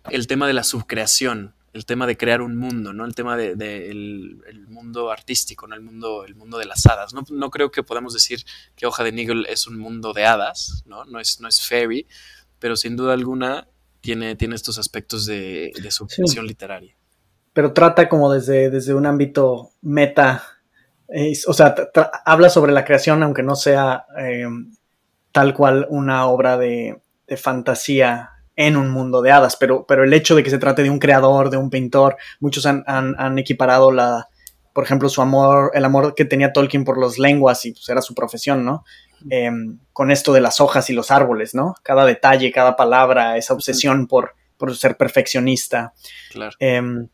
el tema de la subcreación, el tema de crear un mundo, ¿no? El tema del de, de el mundo artístico, ¿no? El mundo, el mundo de las hadas. No, no creo que podamos decir que Hoja de Nigel es un mundo de hadas, ¿no? No es, no es fairy, pero sin duda alguna tiene, tiene estos aspectos de, de subcreación sí. literaria pero trata como desde, desde un ámbito meta, o sea, habla sobre la creación, aunque no sea em, tal cual una obra de, de, fantasía en un mundo de hadas, pero, pero el hecho de que se trate de un creador, de un pintor, muchos han, han, equiparado la, por ejemplo, su amor, el amor que tenía Tolkien por las lenguas y pues era su profesión, ¿no? Em, con esto de las hojas y los árboles, ¿no? Cada detalle, cada palabra, esa obsesión por, por ser perfeccionista. Claro. Em,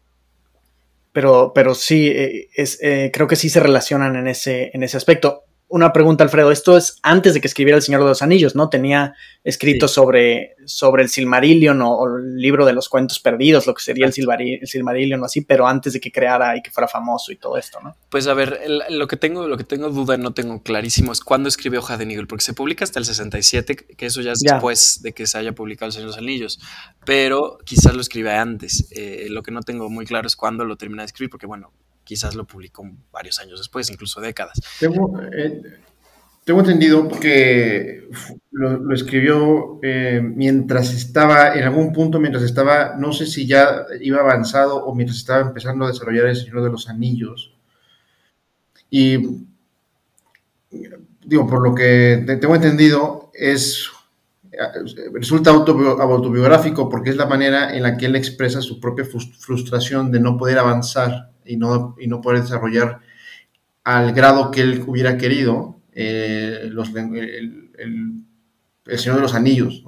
pero, pero sí, eh, es, eh, creo que sí se relacionan en ese, en ese aspecto una pregunta, Alfredo. Esto es antes de que escribiera El Señor de los Anillos, ¿no? Tenía escrito sobre, sobre el Silmarillion o, el libro de los cuentos perdidos, lo que sería el, Silmarillion, o así, pero antes de que creara y que fuera famoso y todo esto, ¿no? Pues a ver, lo, que tengo, lo que tengo duda, no tengo clarísimo, es cuándo escribe Hoja de Nigel, porque se publica hasta el 67, que eso ya es después de que se haya publicado El Señor de los Anillos, pero quizás lo escribe antes. Eh, lo que no tengo muy claro es cuándo lo termina de escribir, porque bueno, quizás lo publicó varios años después, incluso décadas. Tengo, eh, entendido que lo, escribió eh, mientras estaba, en algún punto, mientras estaba, no sé si ya iba avanzado o mientras estaba empezando a desarrollar El Señor de los Anillos. Y digo, por lo que tengo entendido, es resulta autobiográfico porque es la manera en la que él expresa su propia frustración de no poder avanzar y no, y no poder desarrollar al grado que él hubiera querido eh, los, el, el, Señor de los Anillos,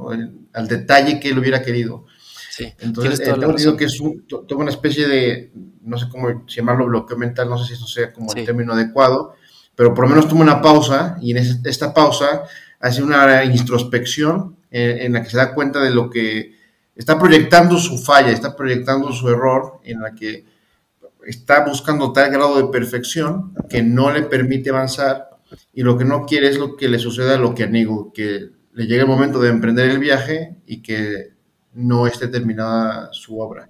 al detalle que él hubiera querido. Entonces, eh, tengo entendido que es toda una especie de, no sé cómo llamarlo, bloqueo mental, no sé si eso sea como el término adecuado, pero por lo menos toma una pausa y en esta pausa hace una introspección en, en, la que se da cuenta de lo que está proyectando su falla, está proyectando su error, en la que está buscando tal grado de perfección que no le permite avanzar y lo que no quiere es lo que le suceda a lo que anigo, que le llegue el momento de emprender el viaje y que no esté terminada su obra.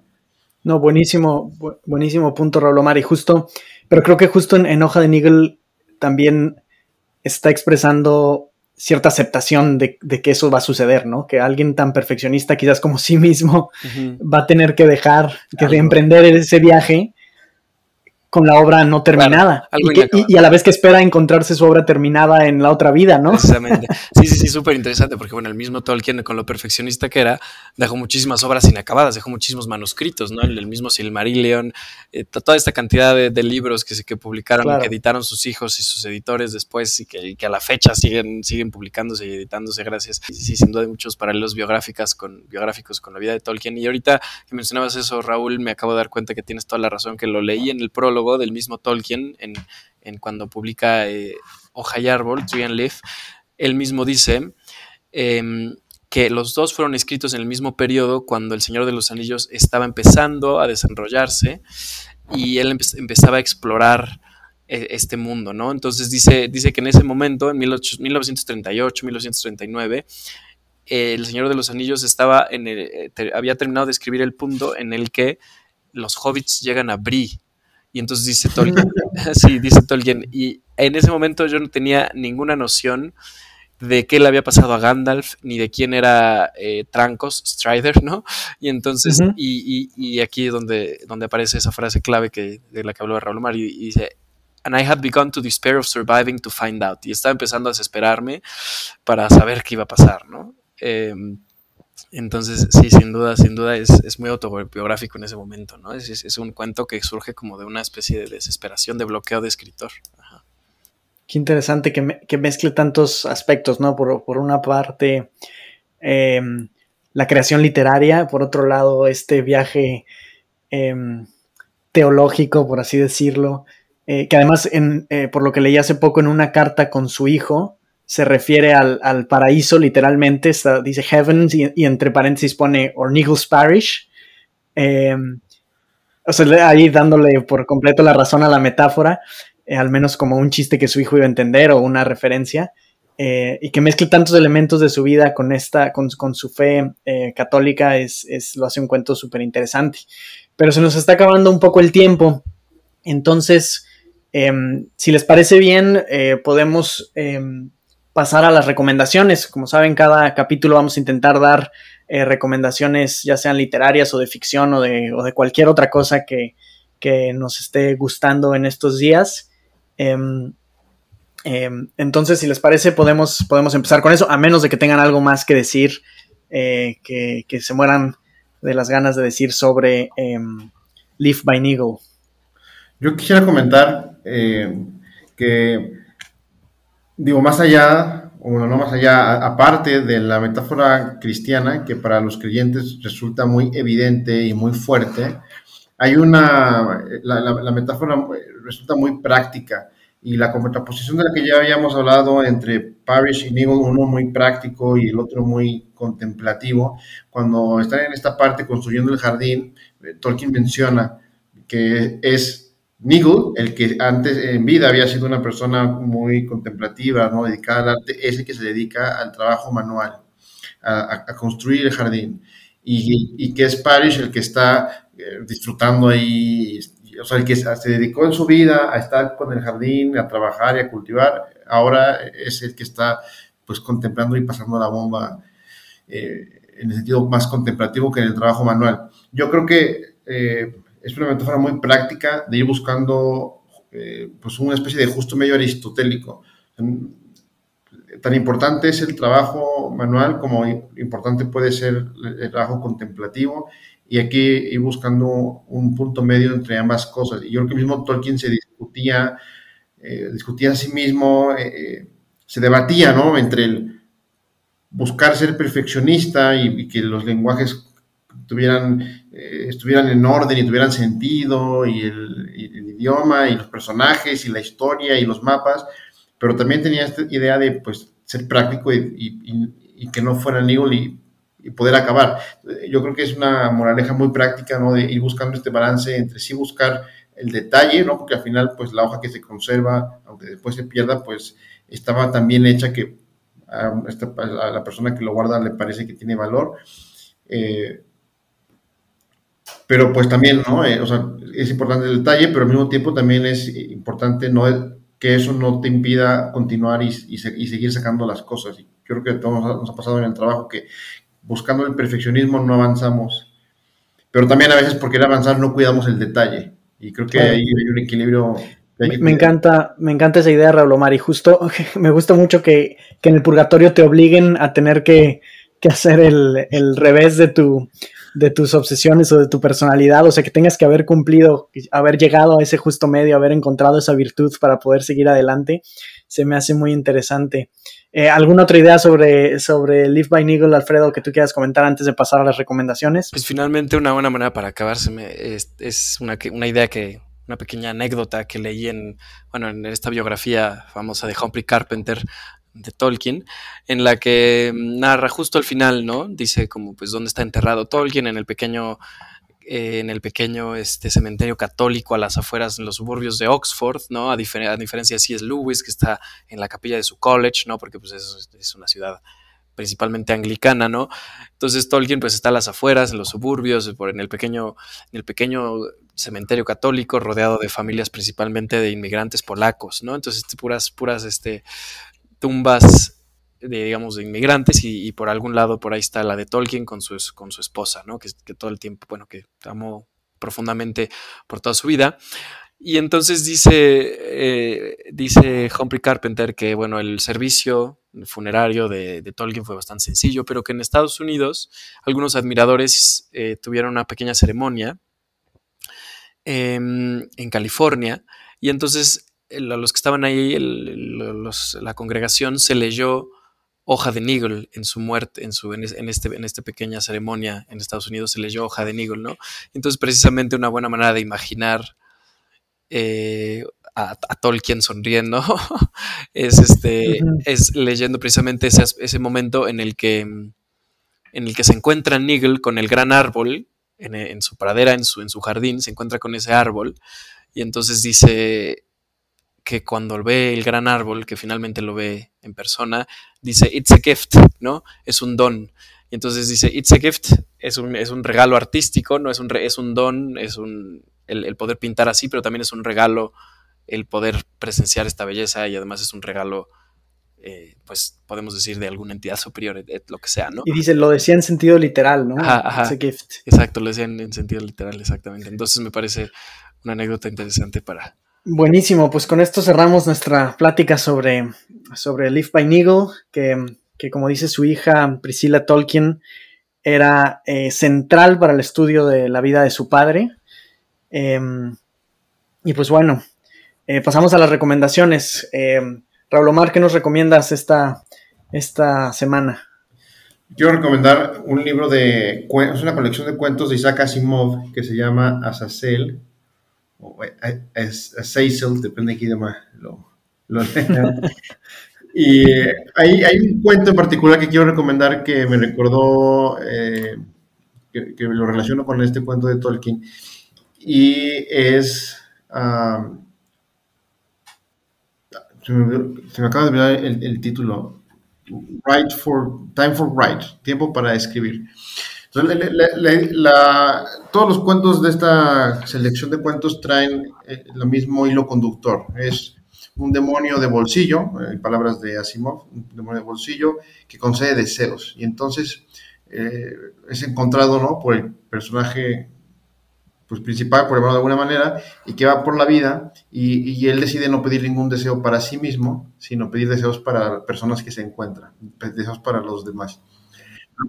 No, buenísimo, buenísimo punto, Raúl Omar. Y justo, pero creo que justo en, Hoja de Nigel también está expresando cierta aceptación de, que eso va a suceder, ¿no? Que alguien tan perfeccionista, quizás como sí mismo, va a tener que dejar, que de emprender ese viaje con la obra no terminada. y, a la vez que espera encontrarse su obra terminada en la otra vida, ¿no? Precisamente. (laughs) Sí, sí, sí, súper interesante, porque bueno, el mismo Tolkien, con lo perfeccionista que era, dejó muchísimas obras inacabadas, dejó muchísimos manuscritos, ¿no? El, mismo Silmarillion, eh, toda esta cantidad de, libros que, que publicaron, que editaron sus hijos y sus editores después y que, a la fecha siguen, siguen publicándose y editándose gracias. Sí, sí, sin duda hay muchos paralelos biográficas con, biográficos con la vida de Tolkien. Y ahorita que mencionabas eso, Raúl, me acabo de dar cuenta que tienes toda la razón, que lo leí en el prólogo del mismo Tolkien en, cuando publica eh, Hoja y Árbol, Tree and Leaf, él mismo dice em, que los dos fueron escritos en el mismo periodo cuando El Señor de los Anillos estaba empezando a desarrollarse y él empezaba a explorar eh, este mundo, ¿no? Entonces dice, que en ese momento, en 1938, 1939, El Señor de los Anillos estaba en el, había terminado de escribir el punto en el que los hobbits llegan a Bree, y entonces dice Tolkien, (laughs) (laughs) sí, dice Tolkien, y en ese momento yo no tenía ninguna noción de qué le había pasado a Gandalf, ni de quién era eh, Trancos, Strider, ¿no? Y entonces, y, y, aquí donde, donde aparece esa frase clave que, de la que habló Raúl Omar, y, dice, and I had begun to despair of surviving to find out. Y estaba empezando a desesperarme para saber qué iba a pasar, ¿no? Em, entonces, sí, sin duda, sin duda es, muy autobiográfico en ese momento, ¿no? Es, un cuento que surge como de una especie de desesperación, de bloqueo de escritor. Qué interesante que, mezcle tantos aspectos, ¿no? Por, una parte, em, la creación literaria, por otro lado, este viaje em, teológico, por así decirlo, eh, que además, eh, por lo que leí hace poco en una carta con su hijo, se refiere al, paraíso, literalmente, dice heavens y, entre paréntesis pone Ornigles Parish. Em, o sea, ahí dándole por completo la razón a la metáfora, eh, al menos como un chiste que su hijo iba a entender o una referencia, eh, y que mezcle tantos elementos de su vida con, esta, con, su fe eh, católica, es, lo hace un cuento súper interesante. Pero se nos está acabando un poco el tiempo, entonces, em, si les parece bien, podemos em, pasar a las recomendaciones. Como saben, cada capítulo vamos a intentar dar eh, recomendaciones, ya sean literarias o de ficción o de, cualquier otra cosa que, que nos esté gustando en estos días. Em, em, entonces, si les parece, podemos, podemos empezar con eso, a menos de que tengan algo más que decir, eh, que, se mueran de las ganas de decir sobre em, Leaf by Eagle. Yo quisiera comentar eh, que, digo, más allá, o no más allá, aparte de la metáfora cristiana, que para los creyentes resulta muy evidente y muy fuerte, hay una, la, metáfora resulta muy práctica. Y la contraposición de la que ya habíamos hablado entre Parrish y Nigel, uno muy práctico y el otro muy contemplativo, cuando están en esta parte construyendo el jardín, eh, Tolkien menciona que es Nigel, el que antes en vida había sido una persona muy contemplativa, ¿no? dedicada al arte, es el que se dedica al trabajo manual, a, construir el jardín, y, que es Parrish el que está eh, disfrutando ahí, o sea, el que se dedicó en su vida a estar con el jardín, a trabajar y a cultivar, ahora es el que está pues contemplando y pasando la bomba eh, en el sentido más contemplativo que en el trabajo manual. Yo creo que eh, es una metáfora muy práctica de ir buscando pues una especie de justo medio aristotélico. Tan importante es el trabajo manual como importante puede ser el trabajo contemplativo y aquí ir buscando un punto medio entre ambas cosas. Y yo creo que mismo Tolkien se discutía, eh, discutía a sí mismo, eh, eh, se debatía, ¿no? Entre el buscar ser perfeccionista y, que los lenguajes tuvieran, estuvieran en orden y tuvieran sentido, y el, idioma, y los personajes, y la historia, y los mapas, pero también tenía esta idea de, pues, ser práctico y, y que no fuera ni y y poder acabar. Yo creo que es una moraleja muy práctica, ¿no? De ir buscando este balance entre sí buscar el detalle, ¿no? Porque al final, pues la hoja que se conserva, aunque después se pierda, pues estaba tan bien hecha que a, la persona que lo guarda le parece que tiene valor. Eh, pero pues también, ¿no? Eh, o sea, es importante el detalle, pero al mismo tiempo también es importante no que eso no te impida continuar y, y, seguir sacando las cosas. Y yo creo que todos nos ha pasado en el trabajo que, buscando el perfeccionismo no avanzamos. Pero también a veces por querer avanzar no cuidamos el detalle. Y creo que ahí hay un equilibrio. me, encanta, me encanta esa idea, Raúl Omar, y justo (laughs) me gusta mucho que, en el purgatorio te obliguen a tener que, hacer el, revés de, tu, de tus obsesiones o de tu personalidad, o sea, que tengas que haber cumplido, haber llegado a ese justo medio, haber encontrado esa virtud para poder seguir adelante, se me hace muy interesante. Eh, ¿Alguna otra idea sobre, sobre Live by Nigel, Alfredo, que tú quieras comentar antes de pasar a las recomendaciones? Pues finalmente una buena manera para acabarse es, es una, una idea que, una pequeña anécdota que leí en, bueno, en esta biografía famosa de Humphrey Carpenter de Tolkien, en la que narra justo al final, ¿no? Dice como, pues, dónde está enterrado Tolkien en el pequeño eh, en el pequeño este, cementerio católico a las afueras, en los suburbios de Oxford, ¿no? A, diferencia de C.S. Lewis, que está en la capilla de su college, ¿no? Porque pues es, una ciudad principalmente anglicana, ¿no? Entonces Tolkien pues está a las afueras, en los suburbios, en el pequeño, en el pequeño cementerio católico, rodeado de familias principalmente de inmigrantes polacos, ¿no? Entonces puras, puras este, tumbas de, digamos, de inmigrantes y, por algún lado por ahí está la de Tolkien con su, con su esposa, ¿no? Que, que todo el tiempo, bueno, que amó profundamente por toda su vida. Y entonces dice, eh, dice Humphrey Carpenter que, bueno, el servicio funerario de, Tolkien fue bastante sencillo, pero que en Estados Unidos algunos admiradores eh, tuvieron una pequeña ceremonia em, en California y entonces a los que estaban ahí, la congregación se leyó hoja de Nigel en su muerte, en, su, en, este, en esta pequeña ceremonia en Estados Unidos se leyó hoja de Nigel, ¿no? Entonces, precisamente una buena manera de imaginar eh, a, Tolkien sonriendo (laughs) es, este, es leyendo precisamente ese, ese, momento en el que, en el que se encuentra Nigel con el gran árbol en, en su pradera, en su, en su jardín, se encuentra con ese árbol y entonces dice, que cuando ve el gran árbol, que finalmente lo ve en persona, dice, it's a gift, ¿no? Es un don. Y entonces dice, it's a gift, es un, es un regalo artístico, no es un, es un don, es un, el, poder pintar así, pero también es un regalo el poder presenciar esta belleza y además es un regalo, eh, pues podemos decir, de alguna entidad superior, lo que sea, ¿no? Y dice, lo decía en sentido literal, ¿no? Ajá, It's a gift. Exacto, lo decía en, en sentido literal, exactamente. Entonces me parece una anécdota interesante para... Buenísimo, pues con esto cerramos nuestra plática sobre, sobre Live by Nigel, que, que como dice su hija Priscilla Tolkien, era eh, central para el estudio de la vida de su padre. Em, y pues bueno, eh, pasamos a las recomendaciones. Em, Raúl Omar, ¿qué nos recomiendas esta, esta semana? Quiero recomendar un libro de, es una colección de cuentos de Isaac Asimov que se llama Azazel, o eh, Azazel, depende de quién lo, lo (laughs) Y hay, hay, un cuento en particular que quiero recomendar que me recordó, eh, que, lo relaciono con este cuento de Tolkien, y es... se, me, acaba de olvidar el, título. Right for, time for write, tiempo para escribir. Todos los cuentos de esta selección de cuentos traen el eh, mismo hilo conductor. Es un demonio de bolsillo, en eh, palabras de Asimov, un demonio de bolsillo que concede deseos. Y entonces eh, es encontrado ¿no? por el personaje pues, principal, por llamarlo de alguna manera, y que va por la vida y, él decide no pedir ningún deseo para sí mismo, sino pedir deseos para personas que se encuentran, deseos para los demás.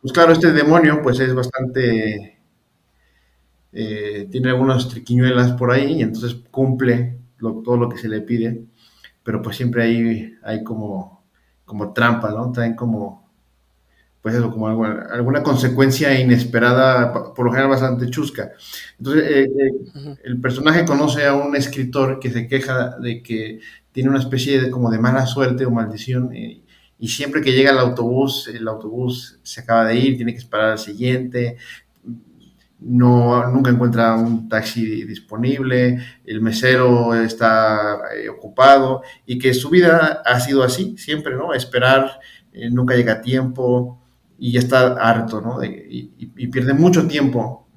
Pues claro, este demonio pues es bastante... Eh, tiene algunas triquiñuelas por ahí y entonces cumple todo lo que se le pide pero pues siempre hay, hay como, como trampa, ¿no? Traen como, pues eso, como alguna, consecuencia inesperada, por lo general bastante chusca. Entonces, eh, eh, el personaje conoce a un escritor que se queja de que tiene una especie de como de mala suerte o maldición y, y siempre que llega el autobús, el autobús se acaba de ir, tiene que esperar al siguiente, no, nunca encuentra un taxi disponible, el mesero está eh, ocupado y que su vida ha sido así, siempre, ¿no? Esperar, eh, nunca llega a tiempo y ya está harto, ¿no? y, pierde mucho tiempo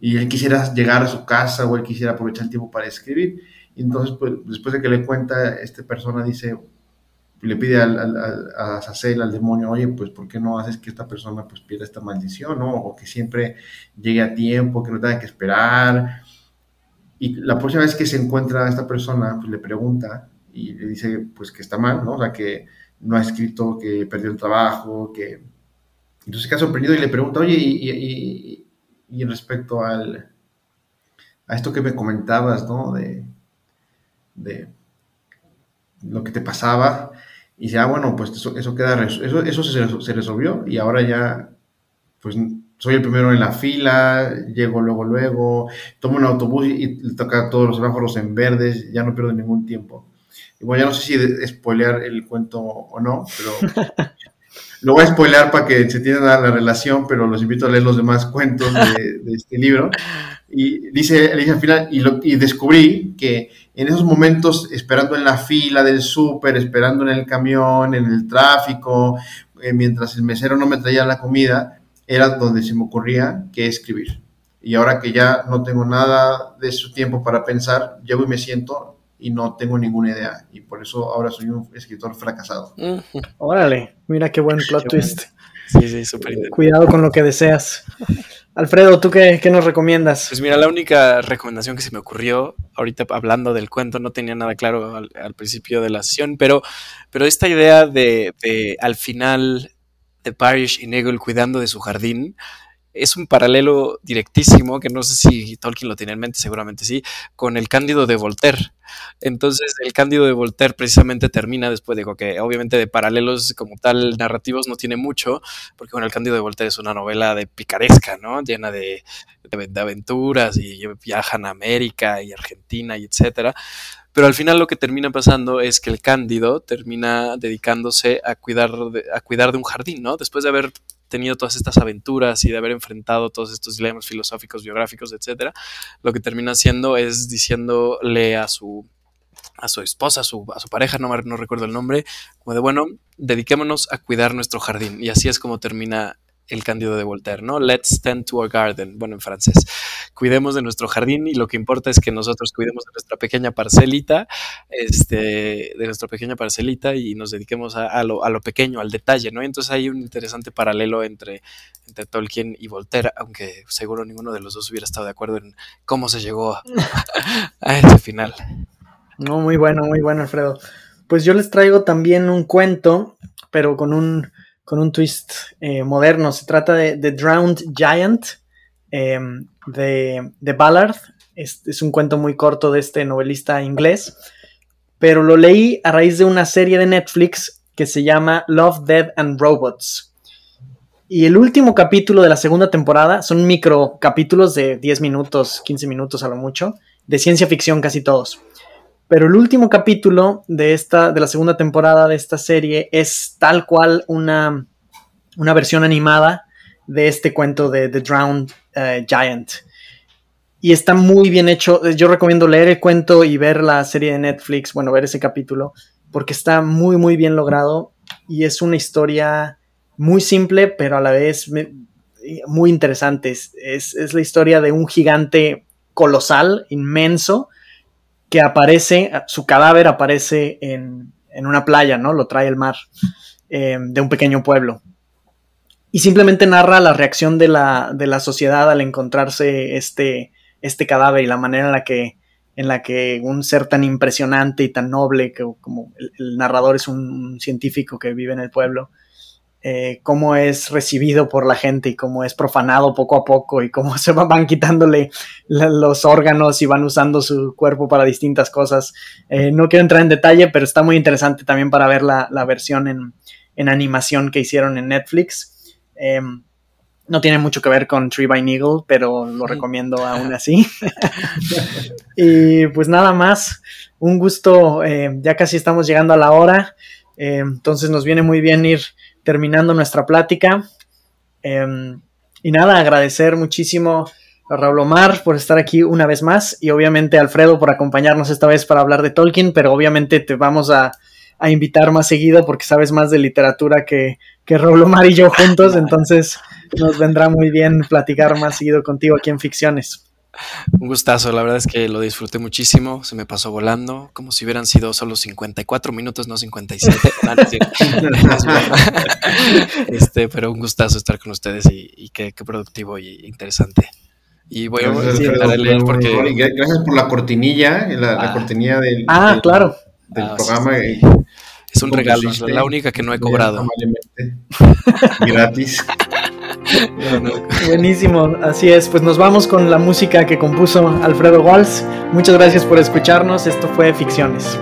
y él quisiera llegar a su casa o él quisiera aprovechar el tiempo para escribir. Y entonces, pues, después de que le cuenta, esta persona dice, le pide al, al, a Sacel, al demonio, oye, pues ¿por qué no haces que esta persona pues pierda esta maldición, ¿no? O que siempre llegue a tiempo, que no tenga que esperar. Y la próxima vez que se encuentra a esta persona, pues le pregunta y le dice pues que está mal, ¿no? O sea, que no ha escrito, que perdió el trabajo, que... Entonces queda sorprendido y le pregunta, oye, y, y, y, respecto al, a esto que me comentabas, ¿no? De, de lo que te pasaba, y dice, ah, bueno, pues eso, eso queda, eso, eso se, resolvió y ahora ya, pues soy el primero en la fila, llego luego, luego, tomo un autobús y, toca todos los semáforos en verdes, ya no pierdo ningún tiempo. Y bueno, ya no sé si spoilear el cuento o no, pero (laughs) lo voy a spoilear para que se entienda la relación, pero los invito a leer los demás cuentos de, este libro. Y dice, dice al final, y, y descubrí que en esos momentos, esperando en la fila del súper, esperando en el camión, en el tráfico, eh, mientras el mesero no me traía la comida, era donde se me ocurría que escribir. Y ahora que ya no tengo nada de su tiempo para pensar, llego y me siento y no tengo ninguna idea. Y por eso ahora soy un escritor fracasado. Órale, mira qué buen plot twist. Sí, sí, súper Cuidado con lo que deseas. (laughs) Alfredo, ¿tú qué, nos recomiendas? Pues mira, la única recomendación que se me ocurrió, ahorita hablando del cuento, no tenía nada claro al, principio de la sesión, pero, pero esta idea de, de al final de Parrish y Nagel cuidando de su jardín, es un paralelo directísimo, que no sé si Tolkien lo tiene en mente, seguramente sí, con el Cándido de Voltaire. Entonces, el Cándido de Voltaire precisamente termina después, digo que obviamente de paralelos como tal narrativos no tiene mucho, porque bueno, el Cándido de Voltaire es una novela de picaresca, ¿no? Llena de, aventuras y viajan a América y Argentina y etcétera. Pero al final lo que termina pasando es que el Cándido termina dedicándose a cuidar de, a cuidar de un jardín, ¿no? Después de haber tenido todas estas aventuras y de haber enfrentado todos estos dilemas filosóficos, biográficos, etcétera, lo que termina haciendo es diciéndole a su a su esposa, a su, a su pareja, no, no recuerdo el nombre, como de, bueno, dediquémonos a cuidar nuestro jardín. Y así es como termina el Cándido de Voltaire, ¿no? Let's tend to our garden, bueno, en francés. Cuidemos de nuestro jardín y lo que importa es que nosotros cuidemos de nuestra pequeña parcelita, este, de nuestra pequeña parcelita y nos dediquemos a, lo, a lo, pequeño, al detalle, ¿no? entonces hay un interesante paralelo entre, entre Tolkien y Voltaire, aunque seguro ninguno de los dos hubiera estado de acuerdo en cómo se llegó a (laughs) ese final. No, muy bueno, muy bueno, Alfredo. Pues yo les traigo también un cuento, pero con un, con un twist eh, moderno. Se trata de The Drowned Giant em, de, de, Ballard. Es, es, un cuento muy corto de este novelista inglés, pero lo leí a raíz de una serie de Netflix que se llama Love, Dead and Robots. Y el último capítulo de la segunda temporada son micro capítulos de 10 minutos, 15 minutos a lo mucho, de ciencia ficción casi todos. Pero el último capítulo de esta, de la segunda temporada de esta serie es tal cual una, una versión animada de este cuento de The Drowned eh, Giant. Y está muy bien hecho. Yo recomiendo leer el cuento y ver la serie de Netflix, bueno, ver ese capítulo, porque está muy, muy bien logrado y es una historia muy simple, pero a la vez muy interesante. Es, es la historia de un gigante colosal, inmenso, que aparece, su cadáver aparece en, una playa, ¿no? Lo trae el mar eh, de un pequeño pueblo. Y simplemente narra la reacción de la, de la sociedad al encontrarse este, este cadáver y la manera en la que en la que un ser tan impresionante y tan noble que, como el, narrador es un, científico que vive en el pueblo, eh, cómo es recibido por la gente y cómo es profanado poco a poco y cómo (laughs) se van quitándole los órganos y van usando su cuerpo para distintas cosas. Eh, no quiero entrar en detalle, pero está muy interesante también para ver la, versión en, animación que hicieron en Netflix. Em, no tiene mucho que ver con Tree by Eagle, pero lo recomiendo aún (laughs) así. (laughs) y pues nada más, un gusto, eh, ya casi estamos llegando a la hora, entonces nos viene muy bien ir terminando nuestra plática. Em, y nada, agradecer muchísimo a Raúl Omar por estar aquí una vez más y obviamente a Alfredo por acompañarnos esta vez para hablar de Tolkien, pero obviamente te vamos a, invitar más seguido porque sabes más de literatura que, que Raúl Omar y yo juntos, (laughs) entonces nos vendrá muy bien platicar más seguido contigo aquí en Ficciones. Un gustazo, la verdad es que lo disfruté muchísimo, se me pasó volando, como si hubieran sido solo 54 minutos, no 57. (laughs) (laughs) este, pero un gustazo estar con ustedes y, qué, productivo y interesante. Y voy a leer porque... Gracias por la cortinilla, la, ah. cortinilla del, ah, claro. Del ah, programa. Es un regalo, es la única que no he cobrado. Gratis. (laughs) Buenísimo, así es. Pues nos vamos con la música que compuso Alfredo Walsh. Muchas gracias por escucharnos. Esto fue Ficciones.